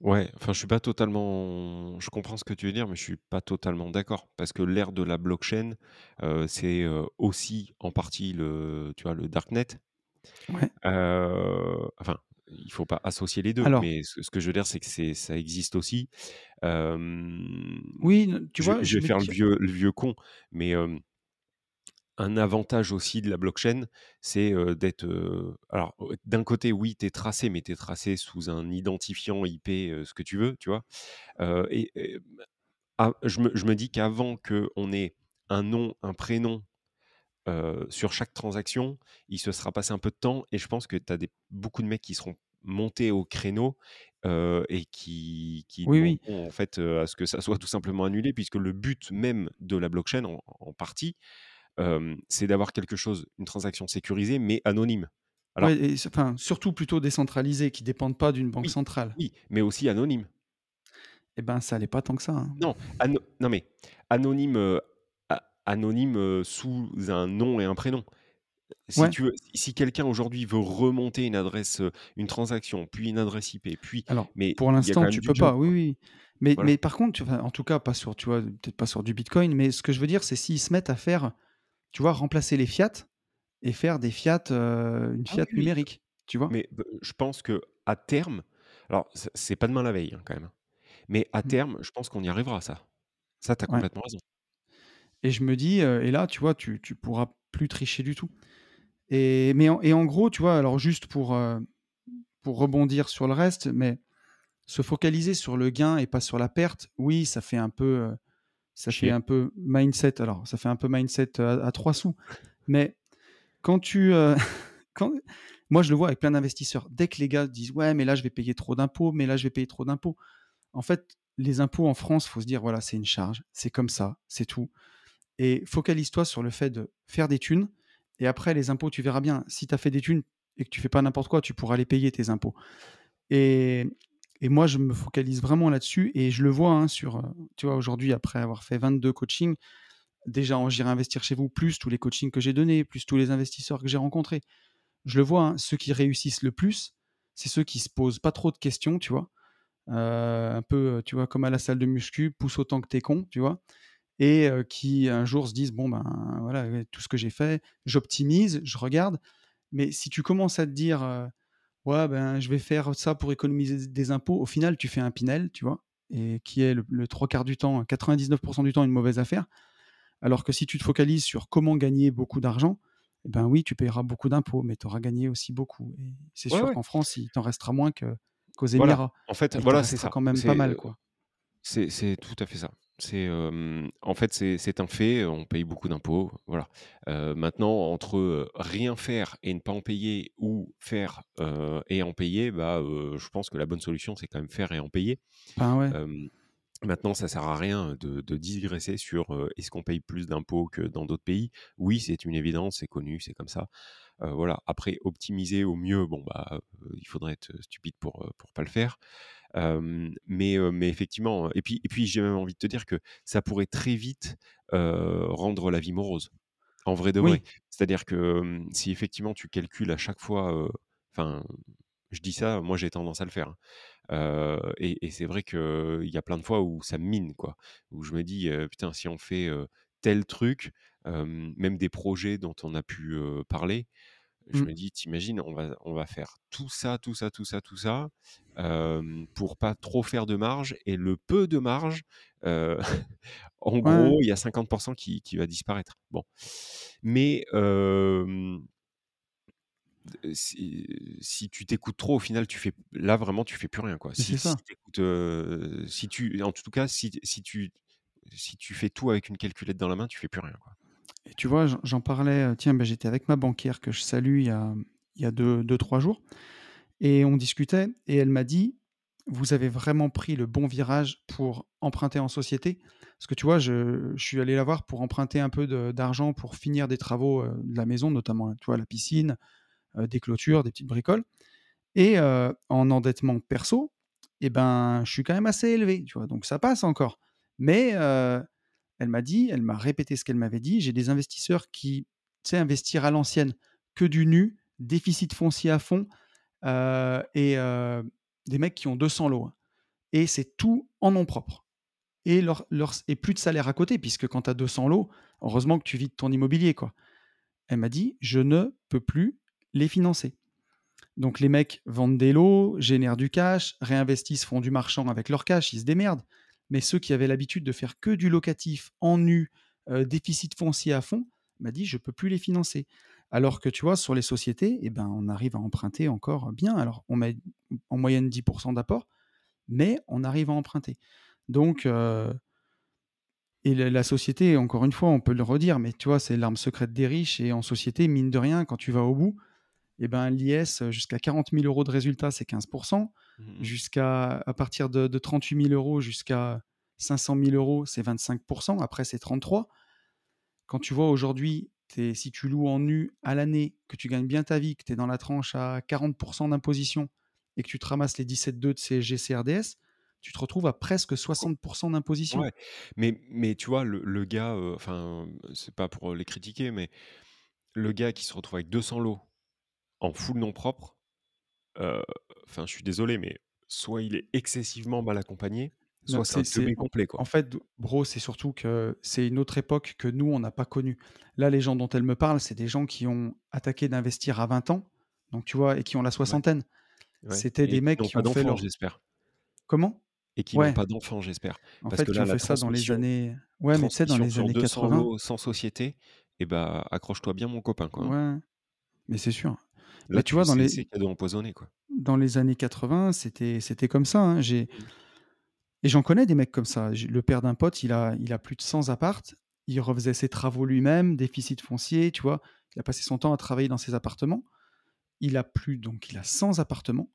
Ouais, enfin, je suis pas totalement je comprends ce que tu veux dire, mais je suis pas totalement d'accord. Parce que l'ère de la blockchain, heu, c'est, heu, aussi en partie le tu vois, le darknet. Ouais. Heu, enfin, il faut pas associer les 2, Alors mais ce ce que je veux dire, c'est que c'est ça existe aussi. Oui, tu je vois, je vais faire le vieux le vieux con, mais, un avantage aussi de la blockchain, c'est, d'être, alors, d'un côté, oui, tu es tracé, mais tu es tracé sous un identifiant IP, ce que tu veux, tu vois? Et ah, je me je me dis qu'avant qu'on ait un nom, un prénom, sur chaque transaction, il se sera passé un peu de temps et je pense que tu as des beaucoup de mecs qui seront montés au créneau, et qui qui oui, oui. en fait, à ce que ça soit tout simplement annulé puisque le but même de la blockchain en en partie, c'est d'avoir quelque chose, une transaction sécurisée mais anonyme. Ouais et enfin, surtout plutôt décentralisés, qui dépendent pas d'une banque oui, centrale. oui, mais aussi anonyme. Et ben, ça l'est pas tant que ça, hein. Non, non mais anonyme, anonyme, sous un nom et un prénom. Si Ouais, tu veux, si si quelqu'un aujourd'hui veut remonter une adresse, une transaction, puis une adresse IP, puis alors, mais pour l'instant, tu peux job, pas, oui, oui. Mais Voilà. mais par contre, tu enfin, en tout cas, pas sur, tu vois, peut-être pas sur du bitcoin, mais ce que je veux dire, c'est s'ils se mettent à faire, tu vois, remplacer les fiat et faire des fiat, heu, une Ah fiat oui, numérique, tu vois? mais je pense qu'à terme alors c'est pas demain la veille, hein, quand même, hein, mais à Mmh, terme, je pense qu'on y arrivera ça. Ça, tu as ouais complètement raison. Et je me dis, heu et là, tu vois, tu tu pourras plus tricher du tout et mais en et en gros, tu vois, alors juste pour, heu, pour rebondir sur le reste, mais se focaliser sur le gain et pas sur la perte, oui, ça fait un peu, heu, ça fait Chier. un peu mindset alors ça fait un peu mindset à à 3 sous. Mais quand tu, quand moi je le vois avec plein d'investisseurs. Dès que les gars disent: «Ouais, mais là je vais payer trop d'impôts, mais là je vais payer trop d'impôts». En fait, les impôts en France, faut se dire: «Voilà, c'est une charge, c'est comme ça, c'est tout» et focalise-toi sur le fait de faire des thunes et après les impôts, tu verras bien. Si tu as fait des thunes et que tu fais pas n'importe quoi, tu pourras les payer tes impôts et et moi je me focalise vraiment là-dessus et je le vois, hein, sur, tu vois, aujourd'hui après avoir fait 22 coachings, déjà en J'irai investir chez vous, plus tous les coachings que j'ai donnés, plus tous les investisseurs que j'ai rencontrés. Je le vois, hein, ceux qui réussissent le plus, c'est ceux qui se posent pas trop de questions, tu vois? Heu, un peu, tu vois, comme à la salle de muscu, pousse autant que tu es con, tu vois? Et qui un jour se disent: «Bon ben, voilà, tout ce que j'ai fait, j'optimise, je regarde». Mais si tu commences à te dire, «Ouais, ben, je vais faire ça pour économiser des impôts», au final, tu fais un Pinel, tu vois? Et qui est le le 3/4 du temps, 99% du temps, une mauvaise affaire. Alors que si tu te focalises sur comment gagner beaucoup d'argent, eh ben oui, tu payeras beaucoup d'impôts, mais tu auras gagné aussi beaucoup. Et c'est Ouais, sûr ouais, qu'en France, il t'en restera moins que, qu'aux voilà. Émirats. En fait, voilà, c'est ça. quand même pas mal, quoi. c'est tout à fait ça. C'est, en fait, c'est c'est un fait, on paye beaucoup d'impôts, voilà. Heu, maintenant entre, heu, rien faire et ne pas en payer ou faire, heu, et en payer, bah, heu, je pense que la bonne solution, c'est quand même faire et en payer. Ouais. Hem, maintenant ça sert à rien de de digresser sur, heu, est-ce qu'on paye plus d'impôts que dans d'autres pays? Oui, c'est une évidence, c'est connu, c'est comme ça. Heu, voilà, après optimiser au mieux, bon, bah, heu, il faudrait être stupide pour, heu, pour pas le faire. Mais mais effectivement, et puis et puis j'ai même envie de te dire que ça pourrait très vite, rendre la vie morose. En vrai de vrai. Oui. C'est-à-dire que, si effectivement tu calcules à chaque fois, enfin, je dis ça, moi j'ai tendance à le faire, hein. Et et c'est vrai qu'il y a plein de fois où ça me mine, quoi. Où je me dis, «Putain, si on fait, tel truc», même des projets dont on a pu, parler, je me Mmh. dis: «Tu imagines, on va on va faire tout ça, tout ça, tout ça, tout ça, hem, pour pas trop faire de marge et le peu de marge, en Ouais. gros, il y a 50 % qui qui va disparaître». Bon, mais si si tu t'écoutes trop, au final, tu fais là vraiment, tu fais plus rien, quoi. Mais si tu en tout cas, si si tu si tu fais tout avec une calculette dans la main, tu fais plus rien, quoi. Et tu vois, j'en parlais, heu, tiens, bah, j'étais avec ma banquière que je salue il y a il y a 2-2-3 jours et on discutait et elle m'a dit: «Vous avez vraiment pris le bon virage pour emprunter en société». Parce que tu vois, je suis allé la voir pour emprunter un peu d'argent pour finir des travaux, heu, de la maison, notamment, tu vois, la piscine, heu, des clôtures, des petites bricoles et en endettement perso et ben, je suis quand même assez élevé, tu vois? Donc ça passe encore. Mais elle m'a dit, elle m'a répété ce qu'elle m'avait dit: «J'ai des investisseurs qui, tu sais, investir à l'ancienne, que du nu, déficit foncier à fond, heu et heu, des mecs qui ont 200 lots, hein et c'est tout en nom propre et plus de salaire à côté puisque quand tu as 200 lots, heureusement que tu vis de ton immobilier, quoi». Elle m'a dit: «Je ne peux plus les financer». Donc les mecs vendent des lots, génèrent du cash, réinvestissent, font du marchand avec leur cash, ils se démerdent. Mais ceux qui avaient l'habitude de faire que du locatif en nu, heu, déficit foncier à fond, m'a dit: «Je peux plus les financer». Alors que tu vois, sur les sociétés et ben, on arrive à emprunter encore bien. Alors on met en moyenne 10 % d'apport, mais on arrive à emprunter. Donc heu et la société, encore une fois, on peut le redire, mais tu vois, c'est l'arme secrète des riches et en société, mine de rien, quand tu vas au bout et ben, l'IS, jusqu'à 40 000 € de résultat, c'est 15 %. Mmh mh. Jusqu'à à partir de de 38 000 € jusqu'à 500 000 €, c'est 25 %. Après, c'est 33. Quand tu vois aujourd'hui, si tu loues en nu à l'année, que tu gagnes bien ta vie, que tu es dans la tranche à 40 % d'imposition et que tu te ramasses les 17,2 de CSG, CRDS, tu te retrouves à presque Co 60 % d'imposition. ouais, mais mais tu vois, le le gars, heu, enfin, c'est pas pour les critiquer, mais le gars qui se retrouve avec 200 lots en full nom propre, enfin, je suis désolé, mais soit il est excessivement mal accompagné, soit c'est un en complet, en fait, bro, c'est surtout que c'est une autre époque que nous, on n'a pas connue. Là, les gens dont elle me parle, c'est des gens qui ont attaqué d'investir à 20 ans, donc tu vois? Et qui ont la soixantaine. ouais C'était des mecs qui ont fait leur j'espère? comment? Et qui n'ont pas d'enfants, j'espère? en Parce fait, que qui là, ont fait ça dans les années ouais, mais tu sais, dans les années 200 80. lots sans société et bah, accroche-toi bien mon copain, quoi, hein. Ouais, mais c'est sûr. Là, tu tu vois, dans c'est les c'est cadeau empoisonné, quoi. dans les années 80, c'était c'était comme ça, hein. J'ai Mmh. et j'en connais des mecs comme ça. Le père d'un pote, il a il a plus de 100 apparts. Il refaisait ses travaux lui-même, déficit foncier, tu vois? Il a passé son temps à travailler dans ses appartements. Il a plus donc il a 100 appartements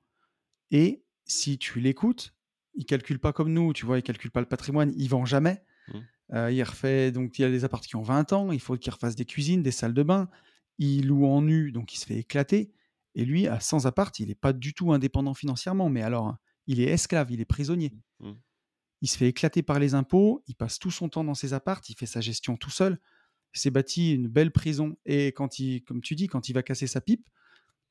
et si tu l'écoutes, il calcule pas comme nous, tu vois? Il calcule pas le patrimoine, il vend jamais. Mmh. Heu, il refait donc il y a des apparts qui ont 20 ans, il faut qu'il refasse des cuisines, des salles de bain. Il loue en nu, donc il se fait éclater et lui, à 100 apparts, il est pas du tout indépendant financièrement, mais alors, il est esclave, il est prisonnier. Mmh. Mmh. Il se fait éclater par les impôts, il passe tout son temps dans ses apparts, il fait sa gestion tout seul. Il s'est bâti une belle prison et quand il comme tu dis, quand il va casser sa pipe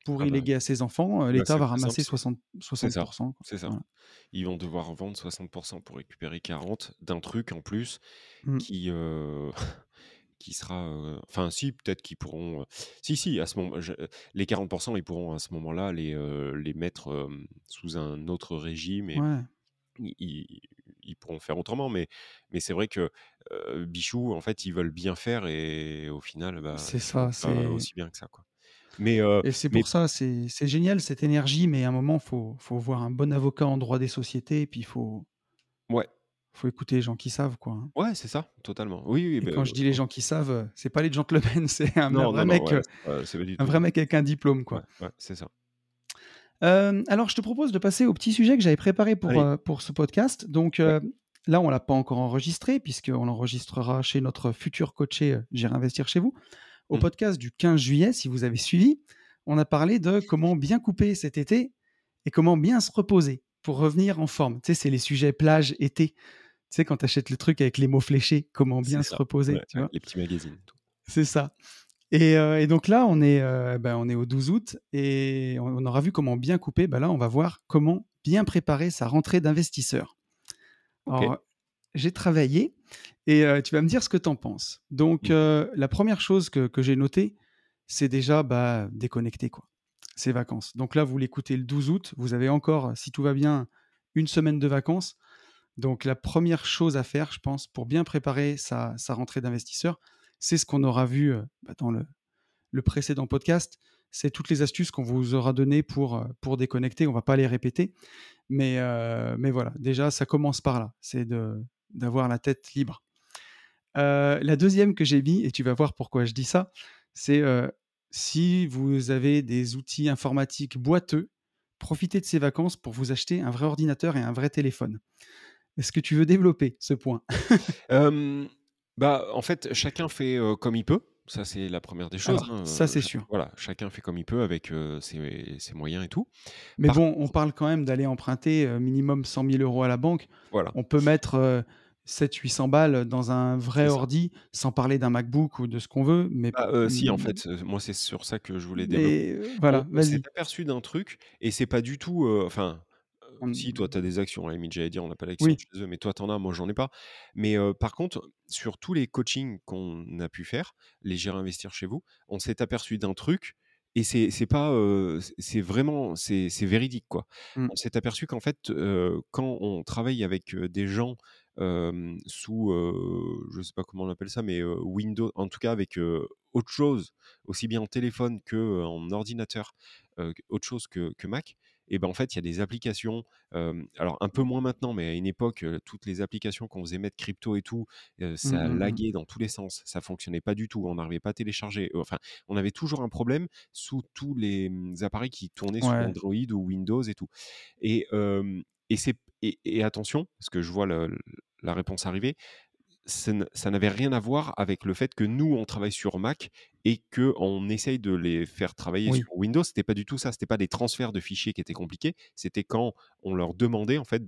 pour Ah y bah, léguer à ses enfants, heu, bah, l'État va ramasser c'est 60- c'est 60 ça, quoi. c'est ça. Voilà. Ils vont devoir vendre 60 % pour récupérer 40% d'un truc en plus Mmh. qui, heu, qui sera, enfin si, peut-être qu'ils pourront, si, si, à ce moment je les 40 % ils pourront à ce moment-là les, les mettre, sous un autre régime et Ouais, ils ils ils pourront faire autrement. Mais mais c'est vrai que, Bichou, en fait, ils veulent bien faire et au final, bah, c'est ça, c'est aussi bien que ça, quoi. Mais Et c'est mais pour ça, c'est c'est génial cette énergie, mais à un moment, faut faut voir un bon avocat en droit des sociétés et puis il faut ouais. Faut écouter les gens qui savent, quoi, hein. Ouais, c'est ça, totalement. Oui, oui, Et beh, quand je dis les gens qui savent, heu, c'est pas les gentlemen, c'est un un Non, vrai non, non, mec, ouais, heu, c'est pas c'est pas du un tout vrai mec avec un diplôme, ouais, quoi. ouais, c'est ça. Hem, alors je te propose de passer au petit sujet que j'avais préparé pour, Allez. pour ce podcast. Donc, Ouais. là, on l'a pas encore enregistré puisqu'on l'enregistrera chez notre futur coaché, heu, J'irai investir chez vous. Au Mmh. podcast du 15 juillet, si vous avez suivi, on a parlé de comment bien couper cet été et comment bien se reposer pour revenir en forme. Tu sais, c'est les sujets plage, été. Tu sais, quand tu achètes le truc avec les mots fléchés, comment bien se ça. reposer, Ouais, tu ouais, vois? les petits magazines. C'est ça. Et heu et donc là, on est, heu, bah, on est au 12 août et on on aura vu comment bien couper. Bah, là, on va voir comment bien préparer sa rentrée d'investisseur. Alors, j'ai travaillé et heu, tu vas me dire ce que tu en penses. Donc, Mmh la 1re chose que que j'ai notée, c'est déjà, bah, déconnecter, quoi. C'est vacances. Donc là, vous l'écoutez le 12 août, vous avez encore, si tout va bien, 1 semaine de vacances. Donc la 1re chose à faire, je pense, pour bien préparer sa rentrée d'investisseur, c'est ce qu'on aura vu, heu, bah, dans le précédent podcast. C'est toutes les astuces qu'on vous aura données pour, pour déconnecter. On va pas les répéter, mais voilà, déjà, ça commence par là, c'est d'avoir la tête libre. La 2e que j'ai mis et tu vas voir pourquoi je dis ça, c'est, si vous avez des outils informatiques boiteux, profitez de ces vacances pour vous acheter un vrai ordinateur et un vrai téléphone. Est-ce que tu veux développer ce point? Bah, en fait, chacun fait, comme il peut. Ça, c'est la 1re des choses, Alors, hein, ça, heu, c'est sûr. voilà, chacun fait comme il peut avec, ses ses moyens et tout. Mais Par bon, on parle quand même d'aller emprunter, minimum 100 000 € à la banque. Voilà. On peut mettre, 700-800 balles dans un vrai ordi, sans parler d'un MacBook ou de ce qu'on veut, mais Bah, heu, si, en mmh fait, heu, moi, c'est sur ça que je voulais développer. mais heu, On voilà, on s'est aperçu d'un truc et c'est pas du tout, enfin, heu, si toi, tu as Mmh. des actions, à la limite, j'allais dire, on n'a pas d'actions Oui. chez eux, mais toi, tu en as, moi, j'en ai pas. Mais par contre, sur tous les coachings qu'on a pu faire, les J'irai investir chez vous, on s'est aperçu d'un truc et c'est pas, c'est vraiment c'est véridique, quoi. Mmh. On s'est aperçu qu'en fait, quand on travaille avec, des gens, sous, je sais pas comment on appelle ça, mais Windows, en tout cas avec, autre chose, aussi bien en téléphone qu'en ordinateur, heu, autre chose que que Mac et ben, en fait, il y a des applications, alors un peu moins maintenant, mais à une époque, toutes les applications qu'on faisait mettre crypto et tout, Mmh, ça mmh mh. laguait dans tous les sens. Ça fonctionnait pas du tout. On n'arrivait pas à télécharger, enfin, on avait toujours un problème sous tous les, mmh, appareils qui tournaient Ouais. Android ou Windows et tout et et c'est et attention, parce que je vois le la réponse arriver, ça n'avait rien à voir avec le fait que nous, on travaille sur Mac et qu'on essaye de les faire travailler sur. Windows. C'était pas du tout ça. C'était pas des transferts de fichiers qui étaient compliqués. C'était quand on leur demandait, en fait,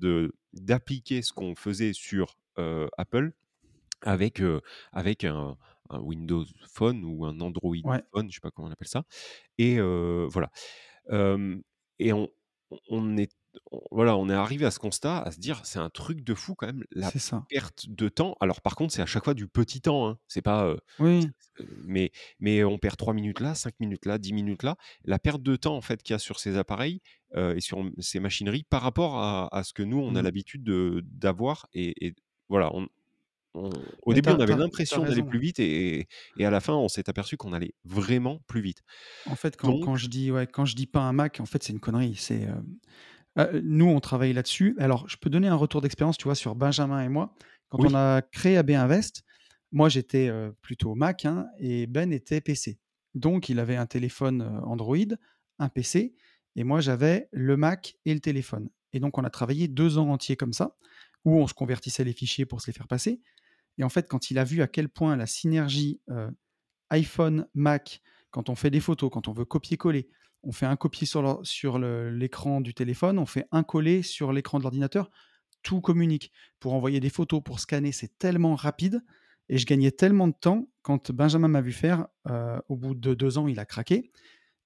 d'appliquer ce qu'on faisait sur, heu, Apple avec, heu, avec un un Windows Phone ou un Android Ouais. Phone, je sais pas comment on appelle ça et heu, voilà. Et on on est voilà, on est arrivé à ce constat, à se dire: «C'est un truc de fou quand même, la ça. perte de temps». Alors par contre, c'est à chaque fois du petit temps, hein. C'est pas, Oui. mais mais on perd 3 minutes là, 5 minutes là, 10 minutes là. La perte de temps, en fait, qu'il y a sur ces appareils, et sur, ces machineries par rapport à à ce que nous, on a Mmh. l'habitude de d'avoir et et voilà, on on au Mais début, on avait l'impression d'aller plus vite et et à la fin, on s'est aperçu qu'on allait vraiment plus vite. En fait, quand Donc quand je dis ouais, quand je dis pas un Mac, en fait, c'est une connerie. C'est, heu, nous, on travaille là-dessus. Alors, je peux donner un retour d'expérience, tu vois, sur Benjamin et moi. Quand on a créé AB Invest, moi, j'étais, heu, plutôt Mac, hein et Ben était PC. Donc il avait un téléphone, heu, Android, un PC et moi, j'avais le Mac et le téléphone et donc on a travaillé 2 ans entiers comme ça, où on se convertissait les fichiers pour se les faire passer et en fait, quand il a vu à quel point la synergie, iPhone, Mac, quand on fait des photos, quand on veut copier-coller, on fait un copier sur l'écran du téléphone, on fait un coller sur l'écran de l'ordinateur, tout communique. Pour envoyer des photos, pour scanner, c'est tellement rapide et je gagnais tellement de temps. Quand Benjamin m'a vu faire, heu, au bout de 2 ans, il a craqué.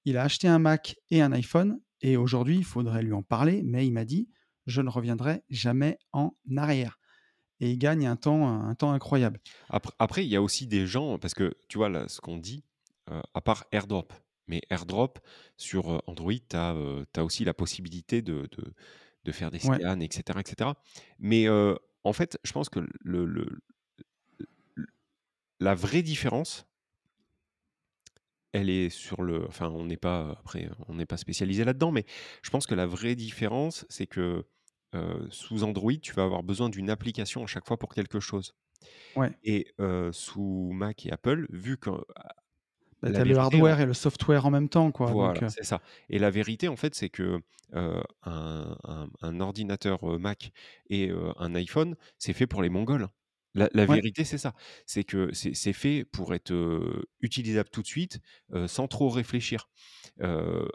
Il a acheté un Mac et un iPhone et aujourd'hui, il faudrait lui en parler, mais il m'a dit: «Je ne reviendrai jamais en arrière» et il gagne un temps incroyable. Apr après, il y a aussi des gens parce que tu vois, ce qu'on dit, heu, à part AirDrop, mais AirDrop sur, Android, tu as, aussi la possibilité de de de faire des scans et cetera et cetera. Mais en fait, je pense que le le la vraie différence elle est sur le enfin, on n'est pas après, on n'est pas spécialisés là-dedans, mais je pense que la vraie différence, c'est que, sous Android, tu vas avoir besoin d'une application à chaque fois pour quelque chose Ouais. et sous Mac et Apple, vu que, Bah, tu la as le hardware et le software en même temps, quoi, voilà, heu c'est ça et la vérité, en fait, c'est que, heu, un un un ordinateur, heu, Mac et un iPhone, c'est fait pour les Mongols. La la Ouais. vérité, c'est ça. C'est que c'est fait pour être, utilisable tout de suite, sans trop réfléchir.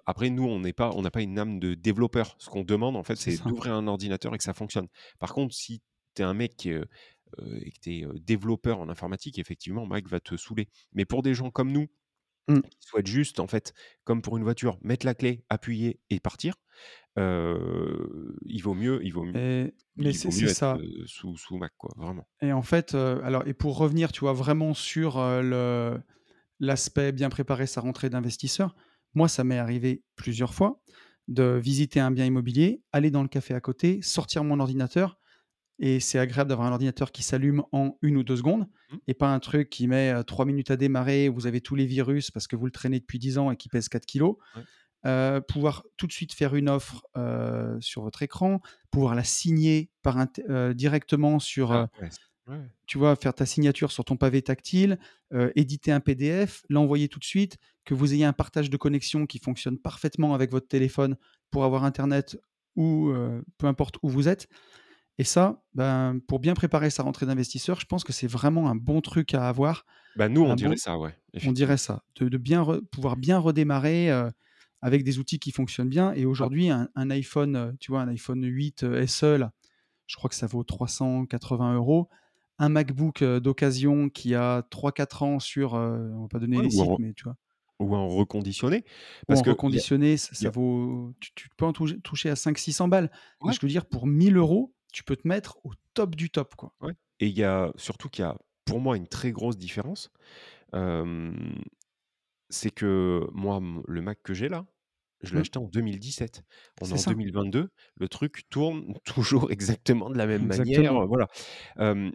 Après nous, on n'est pas on n'a pas une âme de développeur. Ce qu'on demande, en fait, C'est d'ouvrir un ordinateur et que ça fonctionne. Par contre, si tu es un mec, et que tu es, développeur en informatique, effectivement, Mac va te saouler. Mais pour des gens comme nous, Mmh. qui souhaitent juste, en fait, comme pour une voiture, mettre la clé, appuyer et partir, il vaut mieux il vaut m Et mais c'est mieux ça. sous sous Mac, quoi, vraiment. Et en fait, alors et pour revenir, tu vois, vraiment sur, le l'aspect bien préparer sa rentrée d'investisseur, moi, ça m'est arrivé plusieurs fois de visiter un bien immobilier, aller dans le café à côté, sortir mon ordinateur et c'est agréable d'avoir un ordinateur qui s'allume en 1 ou 2 secondes Mmh. et pas un truc qui met, heu, 3 minutes à démarrer, vous avez tous les virus parce que vous le traînez depuis 10 ans et qui pèse 4 kilogrammes. Ouais. Heu, pouvoir tout de suite faire une offre, heu, sur votre écran, pouvoir la signer par directement sur, Ah ouais, ouais. tu vois, faire ta signature sur ton pavé tactile, éditer un PDF, l'envoyer tout de suite, que vous ayez un partage de connexion qui fonctionne parfaitement avec votre téléphone pour avoir internet ou peu importe où vous êtes et ça, ben, pour bien préparer sa rentrée d'investisseur, je pense que c'est vraiment un bon truc à avoir, Bah, nous, on un dirait bon ça, ouais, on dirait ça, de de bien re pouvoir bien redémarrer, heu, avec des outils qui fonctionnent bien et aujourd'hui un un iPhone, heu, tu vois, un iPhone 8, heu, SE là, je crois que ça vaut 380 €. Un MacBook, d'occasion qui a 3-4 ans sur, heu, on va pas donner Ouais, les sites, en mais tu vois? ou en reconditionné, Ou parce en a reconditionné, ça a vaut tu tu peux en toucher à 500-600 balles. Je veux dire pour 1 000 €, tu peux te mettre au top du top, quoi. Ouais et il y a surtout qu'il y a, pour moi, une très grosse différence, c'est que moi, le Mac que j'ai là, je l'ai Mmh. acheté en 2017. On est en ça. 2022, le truc tourne toujours exactement de la même manière, Exactement. voilà.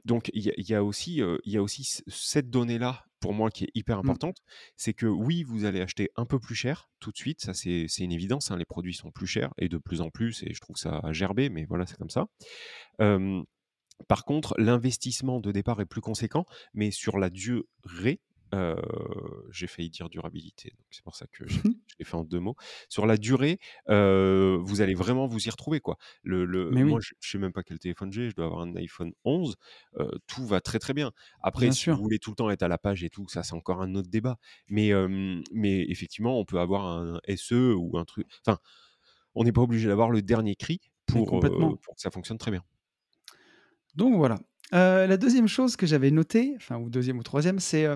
Donc il y a il y a aussi, il y a aussi cette donnée-là, pour moi, qui est hyper Mmh. importante. C'est que oui, vous allez acheter un peu plus cher, tout de suite, ça c'est une évidence, hein, les produits sont plus chers et de plus en plus et je trouve ça a gerbé, mais voilà, c'est comme ça. Par contre, l'investissement de départ est plus conséquent, mais sur la durée, j'ai failli dire durabilité, donc c'est pour ça que j'ai je l'ai fait en 2 mots. Sur la durée, vous allez vraiment vous y retrouver, quoi. Le le Mais moi, oui. je je sais même pas quel téléphone j'ai, je dois avoir un iPhone 11, heu, tout va très, très bien. Après, Bien si vous voulez tout le temps être à la page et tout, ça, c'est encore un autre débat. Mais effectivement, on peut avoir un SE ou un truc enfin, on n'est pas obligé d'avoir le dernier cri pour, complètement. pour que ça fonctionne très bien. Donc voilà. La 2e chose que j'avais notée, enfin ou 2e ou 3e, c'est,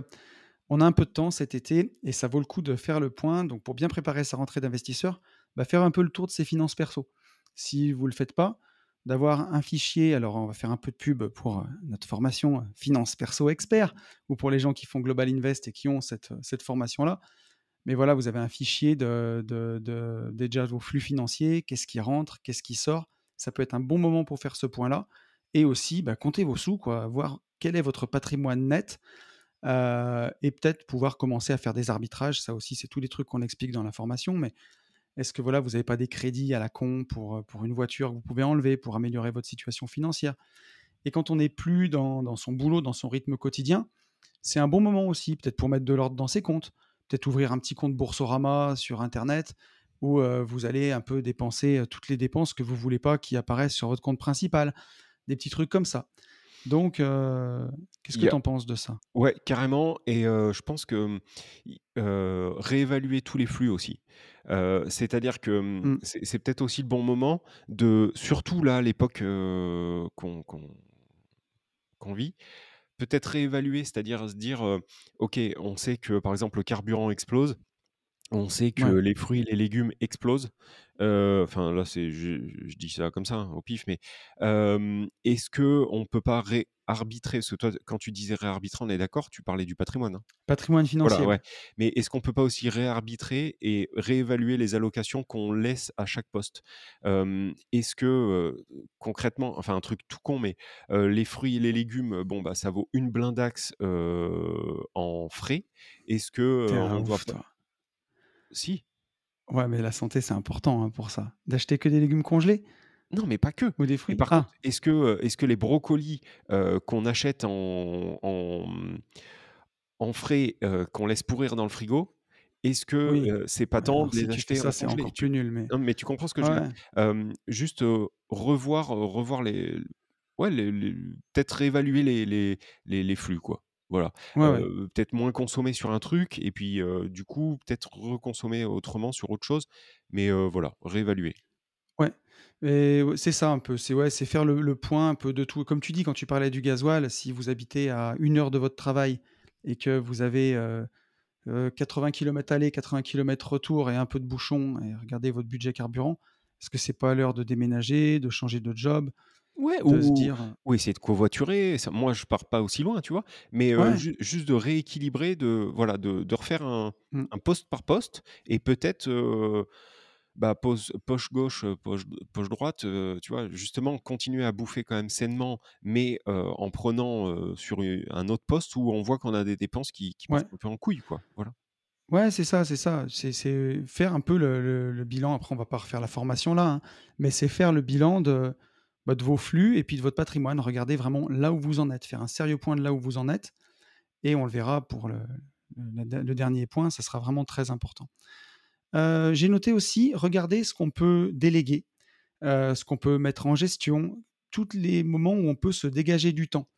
on a un peu de temps cet été et ça vaut le coup de faire le point. Donc pour bien préparer sa rentrée d'investisseur, bah, faire un peu le tour de ses finances perso. Si vous le faites pas, d'avoir un fichier alors on va faire un peu de pub pour, heu, notre formation, heu, Finance Perso Expert ou pour les gens qui font Global Invest et qui ont cette, cette formation-là. Mais voilà, vous avez un fichier de de déjà vos flux financiers, qu'est-ce qui rentre, qu'est-ce qui sort. Ça peut être un bon moment pour faire ce point-là et aussi, bah, compter vos sous quoi, voir quel est votre patrimoine net, heu et peut-être pouvoir commencer à faire des arbitrages. Ça aussi, c'est tous les trucs qu'on explique dans la formation, mais est-ce que voilà, vous avez pas des crédits à la con pour, heu, pour une voiture que vous pouvez enlever pour améliorer votre situation financière? Et quand on n'est plus dans dans son boulot, dans son rythme quotidien, c'est un bon moment aussi peut-être pour mettre de l'ordre dans ses comptes. Peut-être ouvrir un petit compte Boursorama sur internet où, heu, vous allez un peu dépenser, toutes les dépenses que vous voulez pas qui apparaissent sur votre compte principal. Des petits trucs comme ça. Donc heu, qu'est-ce que y tu en penses de ça? ouais, carrément et je pense que, réévaluer tous les flux aussi. C'est-à-dire que, mmh, c'est peut-être aussi le bon moment de surtout là, l'époque, qu'on vit, peut-être réévaluer, c'est-à-dire se dire, «OK, on sait que, par exemple, le carburant explose, on sait que Ouais. les fruits et les légumes explosent». Heu, enfin là, c'est je je dis ça comme ça, hein, au pif, mais est-ce qu'on peut pas réarbitrer? Parce que toi, quand tu disais réarbitrer, on est d'accord, tu parlais du patrimoine, hein? Patrimoine financier, ouais. Mais est-ce qu'on peut pas aussi réarbitrer et réévaluer les allocations qu'on laisse à chaque poste? Est-ce que, concrètement, enfin un truc tout con, mais les fruits et les légumes, bon, bah, ça vaut une blindax, heu, en frais. Est-ce que, on doit ouf, pas toi. Si. Ouais, mais la santé, c'est important, hein, pour ça. D'acheter que des légumes congelés? Non, mais pas que. Ou des fruits? par contre, Ah! est-ce que, heu, est-ce que les brocolis, heu, qu'on achète en en, en frais, heu, qu'on laisse pourrir dans le frigo, est-ce que, Oui. c'est pas temps de si les fais acheter en ça, c'est encore plus nul, mais non, mais tu comprends ce que je veux dire? juste, revoir, revoir les ouais, les les peut-être réévaluer les les les flux, quoi. Voilà. Ouais, ouais. Heu, peut-être moins consommer sur un truc et puis, du coup, peut-être reconsommer autrement sur autre chose, mais, voilà, réévaluer. Ouais, et c'est ça un peu, c'est ouais, c'est faire le le point un peu de tout. Comme tu dis, quand tu parlais du gasoil, si vous habitez à 1 heure de votre travail et que vous avez, heu heu, 80 kilomètres aller, 80 kilomètres retour et un peu de bouchons et regardez votre budget carburant, est-ce que c'est pas l'heure de déménager, de changer de job, Ouais, de ou dire, essayer de covoiturer, ça moi je pars pas aussi loin, tu vois? Mais, ju juste de rééquilibrer, de voilà, de de refaire un mmh, un poste par poste et peut-être, bah, pose poche gauche, poche poche droite, tu vois? Justement continuer à bouffer quand même sainement, mais, en prenant, sur un autre poste où on voit qu'on a des dépenses qui qui ouais. un peu en couille, quoi. Voilà. Ouais, c'est ça, c'est ça. C'est c'est faire un peu le le le bilan. Après, on va pas refaire la formation là, hein, mais c'est faire le bilan de, de vos flux et puis de votre patrimoine. Regardez vraiment là où vous en êtes, faire un sérieux point de là où vous en êtes et on le verra pour le dernier point, ça sera vraiment très important. Heu, j'ai noté aussi, regarder ce qu'on peut déléguer, heu, ce qu'on peut mettre en gestion, tous les moments où on peut se dégager du temps.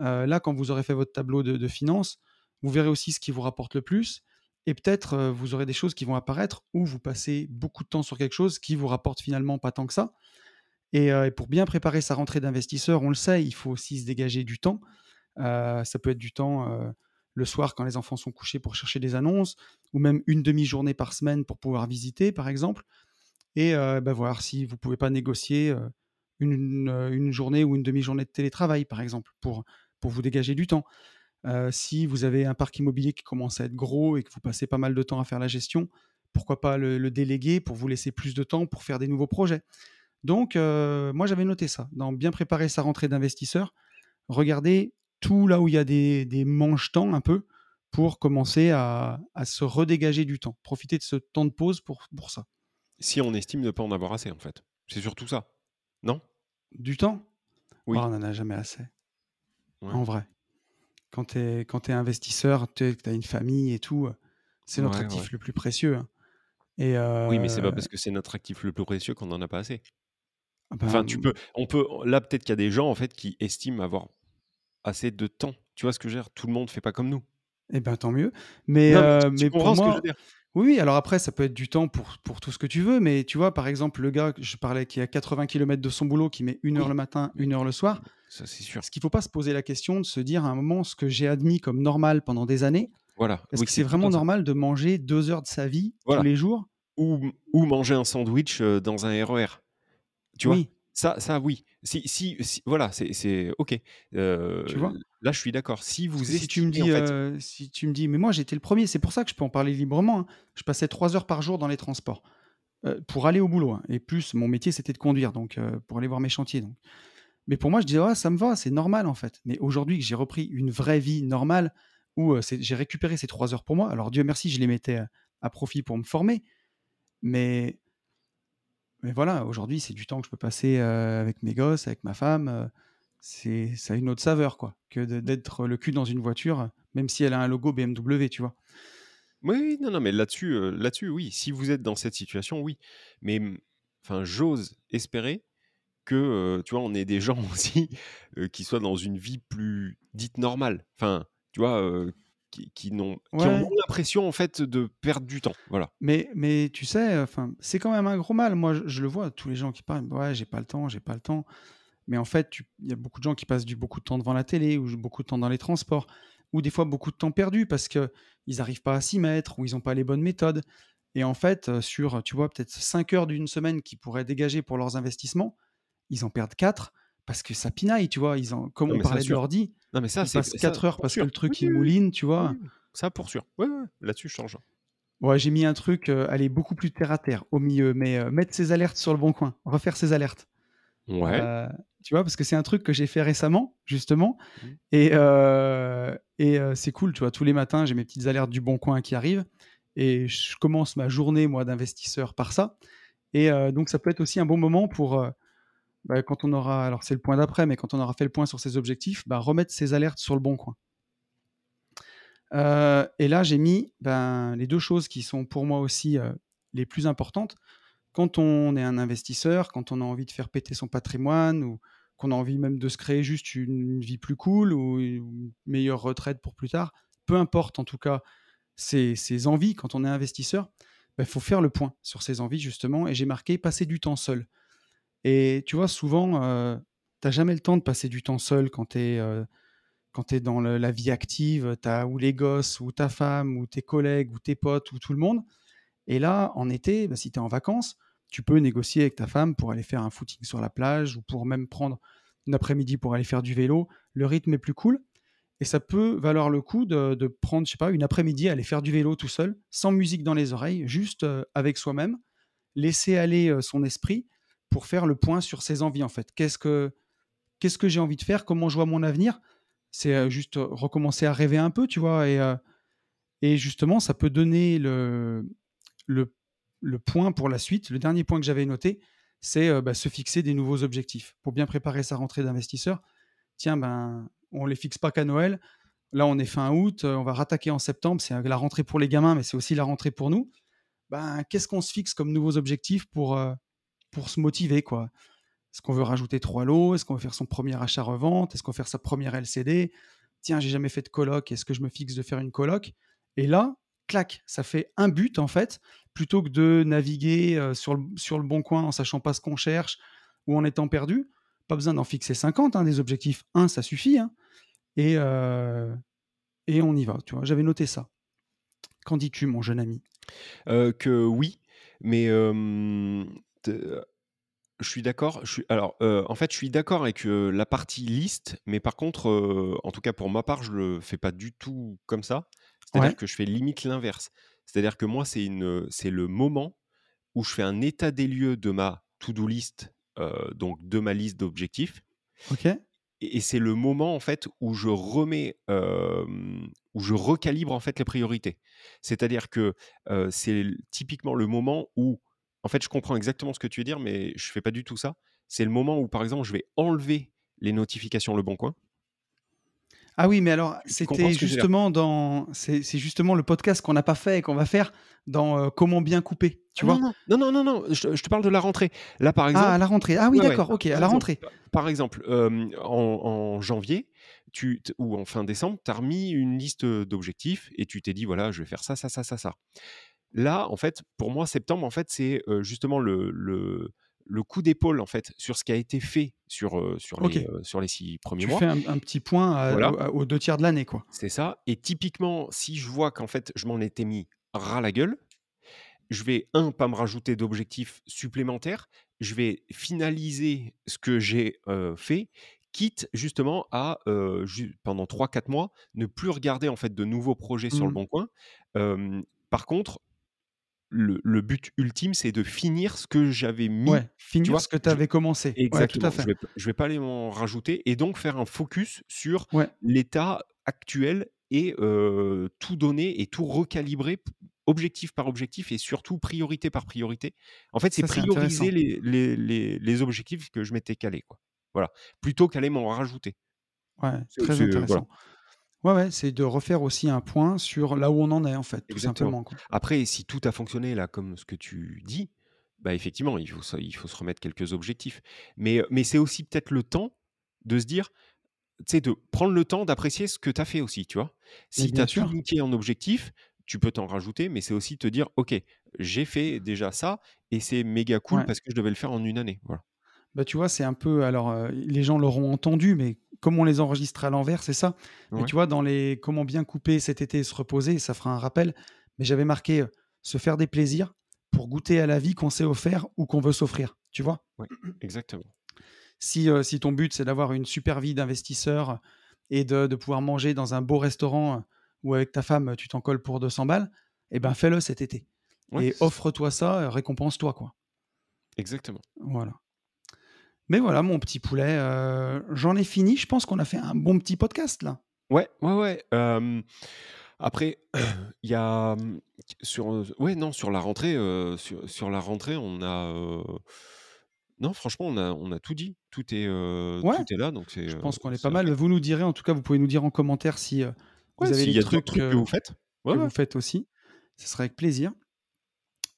Heu, là, quand vous aurez fait votre tableau de finances, vous verrez aussi ce qui vous rapporte le plus et peut-être, vous aurez des choses qui vont apparaître où vous passez beaucoup de temps sur quelque chose qui vous rapporte finalement pas tant que ça et heu et pour bien préparer sa rentrée d'investisseur, on le sait, il faut aussi se dégager du temps. Heu, ça peut être du temps, heu, le soir quand les enfants sont couchés pour chercher des annonces ou même une demi-journée par semaine pour pouvoir visiter, par exemple et bah, voir si vous pouvez pas négocier, une, journée ou une demi-journée de télétravail, par exemple, pour vous dégager du temps. Si vous avez un parc immobilier qui commence à être gros et que vous passez pas mal de temps à faire la gestion, pourquoi pas le déléguer pour vous laisser plus de temps pour faire des nouveaux projets? Donc heu, moi j'avais noté ça, dans bien préparer sa rentrée d'investisseur, regarder tout là où il y a des des manches-temps un peu pour commencer à à se redégager du temps. Profiter de ce temps de pause pour pour ça. Si on estime ne pas en avoir assez, en fait. C'est surtout ça, non? Du temps? Oh, Oui. on en a jamais assez, Ouais. en vrai. Quand tu es investisseur, tu as une famille et tout, c'est notre Ouais, ouais. actif le plus précieux, hein et Oui, mais c'est pas heu, parce que c'est notre actif le plus précieux qu'on en a pas assez. Ah Enfin, ben, tu peux on peut là, peut-être qu'il y a des gens, en fait, qui estiment avoir assez de temps. Tu vois ce que je veux dire? Tout le monde fait pas comme nous. et ben, tant mieux. Mais Non, mais pour ce moi oui, alors après ça peut être du temps pour pour tout ce que tu veux, mais tu vois, par exemple, le gars que je parlais qui est à 80 kilomètres de son boulot, qui met une heure le matin, une heure le soir, ça, c'est sûr. est-ce qu'il faut pas se poser la question de se dire à un moment ce que j'ai admis comme normal pendant des années, Voilà, est-ce oui, que c'est vraiment normal de manger 2 heures de sa vie tous Voilà. les jours? Ou ou manger un sandwich, dans un RER. Tu vois? Oui, Ça ça oui. Si si si voilà, c'est c'est OK. tu Heu, vois? là, je suis d'accord. Si vous si tu me en dis, fait si tu me dis mais moi j'étais le premier, c'est pour ça que je peux en parler librement, hein. Je passais 3 heures par jour dans les transports, pour aller au boulot, hein et plus mon métier c'était de conduire donc pour aller voir mes chantiers donc. Mais pour moi je disais: «Ouais ça me va, c'est normal en fait». Mais aujourd'hui que j'ai repris une vraie vie normale où, j'ai récupéré ces 3 heures pour moi, alors Dieu merci je les mettais, à profit pour me former, mais mais voilà, aujourd'hui c'est du temps que je peux passer, heu, avec mes gosses, avec ma femme, heu, c'est ça a une autre saveur quoi, que d'être le cul dans une voiture, même si elle a un logo BMW, tu vois? oui, non, non, mais là-dessus, heu, là-dessus, oui. Si vous êtes dans cette situation, oui. Mais, enfin, j'ose espérer que, tu vois, on ait des gens aussi, qui soient dans une vie plus dite normale. Enfin, tu vois, qui n'ont ont l'impression, en fait, de perdre du temps. Voilà. mais mais tu sais, enfin, c'est quand même un gros mal. Moi, je je le vois, tous les gens qui parlent: «Ouais, j'ai pas le temps, j'ai pas le temps». Mais en fait, il y a beaucoup de gens qui passent du beaucoup de temps devant la télé ou beaucoup de temps dans les transports ou des fois beaucoup de temps perdu parce qu'ils arrivent pas à s'y mettre ou ils ont pas les bonnes méthodes et en fait, heu, sur, tu vois, peut-être 5 heures d'une semaine qu'ils pourraient dégager pour leurs investissements, ils en perdent 4 parce que ça pinaille, tu vois? Ils en comme Non, on parlait de l'ordi, Non, mais ça, c'est passent ça 4 heures parce que le truc il oui, oui. mouline, tu vois? oui. Ça pour sûr. Ouais. Là-dessus, je rejoins. Ouais, j'ai mis un truc, heu, allez, beaucoup plus terre à terre au milieu, mais heu, mettre ses alertes sur le bon coin, refaire ses alertes. Ouais. Heu, tu vois? Parce que c'est un truc que j'ai fait récemment, justement Mmh. et heu et c'est cool, tu vois? Tous les matins, j'ai mes petites alertes du bon coin qui arrivent et je commence ma journée, moi, d'investisseur par ça et donc ça peut être aussi un bon moment pour, bah, quand on aura alors c'est le point d'après, mais quand on aura fait le point sur ses objectifs, bah, remettre ses alertes sur le bon coin. Heu et là, j'ai mis, ben, les 2 choses qui sont pour moi aussi, heu, les plus importantes. Quand on est un investisseur, quand on a envie de faire péter son patrimoine ou qu'on a envie même de se créer juste une vie plus cool ou une meilleure retraite pour plus tard, peu importe en tout cas ses envies quand on est investisseur, il faut faire le point sur ses envies justement et j'ai marqué: «Passer du temps seul» et tu vois souvent, heu, tu as jamais le temps de passer du temps seul quand tu es, heu, quand tu es dans la vie active, tu as ou les gosses ou ta femme ou tes collègues ou tes potes ou tout le monde et là, en été, bah, si tu es en vacances, tu peux négocier avec ta femme pour aller faire un footing sur la plage ou pour même prendre une après-midi pour aller faire du vélo. Le rythme est plus cool et ça peut valoir le coup de de prendre, je sais pas, une après-midi, aller faire du vélo tout seul, sans musique dans les oreilles, juste, heu, avec soi-même, laisser aller, heu, son esprit pour faire le point sur ses envies, en fait. Qu'est-ce que j'ai envie de faire? Comment je vois mon avenir? C'est, heu, juste, heu, recommencer à rêver un peu, tu vois? Et et justement, ça peut donner le point pour la suite. Le dernier point que j'avais noté, c'est, bah, se fixer des nouveaux objectifs pour bien préparer sa rentrée d'investisseur. Tiens, ben, on les fixe pas qu'à Noël. Là, on est fin août, on va rattaquer en septembre. C'est, la rentrée pour les gamins, mais c'est aussi la rentrée pour nous. Ben, qu'est-ce qu'on se fixe comme nouveaux objectifs pour, pour se motiver, quoi? Est-ce qu'on veut rajouter 3 lots? Est-ce qu'on veut faire son premier achat-revente? Est-ce qu'on veut faire sa première LCD? Tiens, j'ai jamais fait de coloc, est-ce que je me fixe de faire une coloc? Et là, clac, ça fait un but en fait, plutôt que de naviguer, heu, sur le sur le bon coin en sachant pas ce qu'on cherche ou en étant perdu. Pas besoin d'en fixer 50, hein, des objectifs. Un, ça suffit, hein et heu et on y va, tu vois? J'avais noté ça. Qu'en dis-tu, mon jeune ami? Heu, que oui, mais je suis d'accord, je suis alors, en fait, je suis d'accord avec, la partie liste, mais par contre, en tout cas pour ma part, je le fais pas du tout comme ça. C'est-à-dire Ouais, que je fais limite l'inverse. C'est-à-dire que moi, c'est une, c'est le moment où je fais un état des lieux de ma to-do list, donc de ma liste d'objectifs OK. et et c'est le moment, en fait, où je remets, où je recalibre, en fait, les priorités. C'est-à-dire que, c'est typiquement le moment où en fait, je comprends exactement ce que tu veux dire, mais je fais pas du tout ça. C'est le moment où, par exemple, je vais enlever les notifications Le Bon Coin. Ah oui, mais alors c'était justement dans c'est justement le podcast qu'on n'a pas fait et qu'on va faire dans, heu, comment bien couper, Ah tu non, vois? non, non, non, non, non, je te je te parle de la rentrée. Là, par Ah, à exemple la rentrée. Ah oui, ouais, d'accord, OK, à la rentrée. pa par exemple, hem, en en janvier, tu ou en fin décembre, tu as remis une liste, d'objectifs et tu t'es dit: «Voilà, je vais faire ça, ça, ça, ça, ça». Là, en fait, pour moi, septembre, en fait, c'est, justement le le le coup d'épaule, en fait, sur ce qui a été fait sur, sur les, sur les 6 premiers Tu mois. fais un un petit point à Voilà, au à aux 2 tiers de l'année, quoi. c'est ça et typiquement, si je vois qu'en fait, je m'en étais mis ras la gueule, je vais, un pas me rajouter d'objectifs supplémentaires. Je vais finaliser ce que j'ai, fait, quitte justement à, ju pendant trois quatre mois, ne plus regarder en fait de nouveaux projets sur le Mmh. bon coin. Par contre, le le but ultime, c'est de finir ce que j'avais mis, Ouais, tu finir vois? ce que tu Je avais commencé. Ouais, tout à exactement, je vais je vais pas aller m'en rajouter et donc faire un focus sur Ouais, l'état actuel et tout donner et tout recalibrer objectif par objectif et surtout priorité par priorité. En fait, c'est prioriser intéressant. les les les les objectifs que je m'étais quoi. Voilà, plutôt qu'aller m'en rajouter. Ouais, C'est très voilà. Ouais, ouais, c'est de refaire aussi un point sur là où on en est, en fait, tout simplement, quoi. Après, si tout a fonctionné là, comme ce que tu dis, bah, effectivement, il faut se il faut se remettre quelques objectifs. Mais, heu, mais c'est aussi peut-être le temps de se dire, tu sais, de prendre le temps d'apprécier ce que tu as fait aussi, tu vois? Si tu as tout sûr. niqué en objectif, tu peux t'en rajouter, mais c'est aussi te dire: «OK, j'ai fait déjà ça et c'est méga cool Ouais. parce que je devais le faire en une année». Voilà. Bah, tu vois, c'est un peu alors, heu, les gens l'auront entendu, mais comme on les enregistre à l'envers, c'est ça. Ouais, tu vois, dans les comment bien couper cet été et se reposer, ça fera un rappel, mais j'avais marqué, heu, se faire des plaisirs pour goûter à la vie qu'on s'est offert ou qu'on veut s'offrir, tu vois? ouais, exactement. Si, heu, si ton but, c'est d'avoir une super vie d'investisseur et de de pouvoir manger dans un beau restaurant, où avec ta femme, tu t'en colles pour 200 balles, et ben, fais-le cet été Ouais, et offre-toi ça, récompense-toi, quoi. exactement. Voilà. Mais voilà, mon petit poulet, heu, j'en ai fini. Je pense qu'on a fait un bon petit podcast, là. Ouais, ouais, ouais, hem, après, il y a, sur, heu, ouais, non, sur la rentrée, sur sur la rentrée, on a, Non, franchement, on a on a tout dit. Tout est, Ouais, tout est là, donc c'est, je pense qu'on est pas mal. Vous nous direz, en tout cas, vous pouvez nous dire en commentaire si, Ouais, vous avez des y a trucs, trucs que vous faites. Ouais, que vous faites aussi. Ce serait avec plaisir.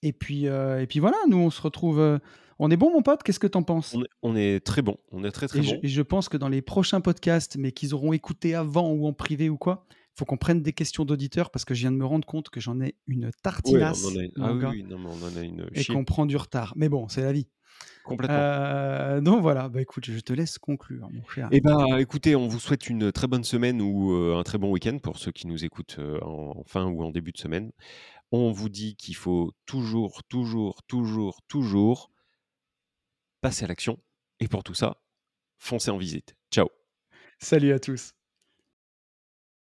Et puis, et puis voilà, nous on se retrouve, on est bon mon pote? Qu'est-ce que tu en penses? On est on est très bon, on est très, très Et je bon. et je pense que dans les prochains podcasts, mais qu'ils auront écoutés avant ou en privé ou quoi, faut qu'on prenne des questions d'auditeurs parce que je viens de me rendre compte que j'en ai une Ouais, on en tartinasse, a une ah oui, oui, non, mais on en a une, heu, et qu'on prend du retard. Mais bon, c'est la vie. Complètement. Heu, donc voilà, bah, écoute, je te laisse conclure, mon cher. Et bah, écoutez, on vous souhaite une très bonne semaine ou, heu, un très bon week-end pour ceux qui nous écoutent, en fin ou en début de semaine. On vous dit qu'il faut toujours, toujours, toujours, toujours passer à l'action et pour tout ça, foncez en visite. Ciao. Salut à tous.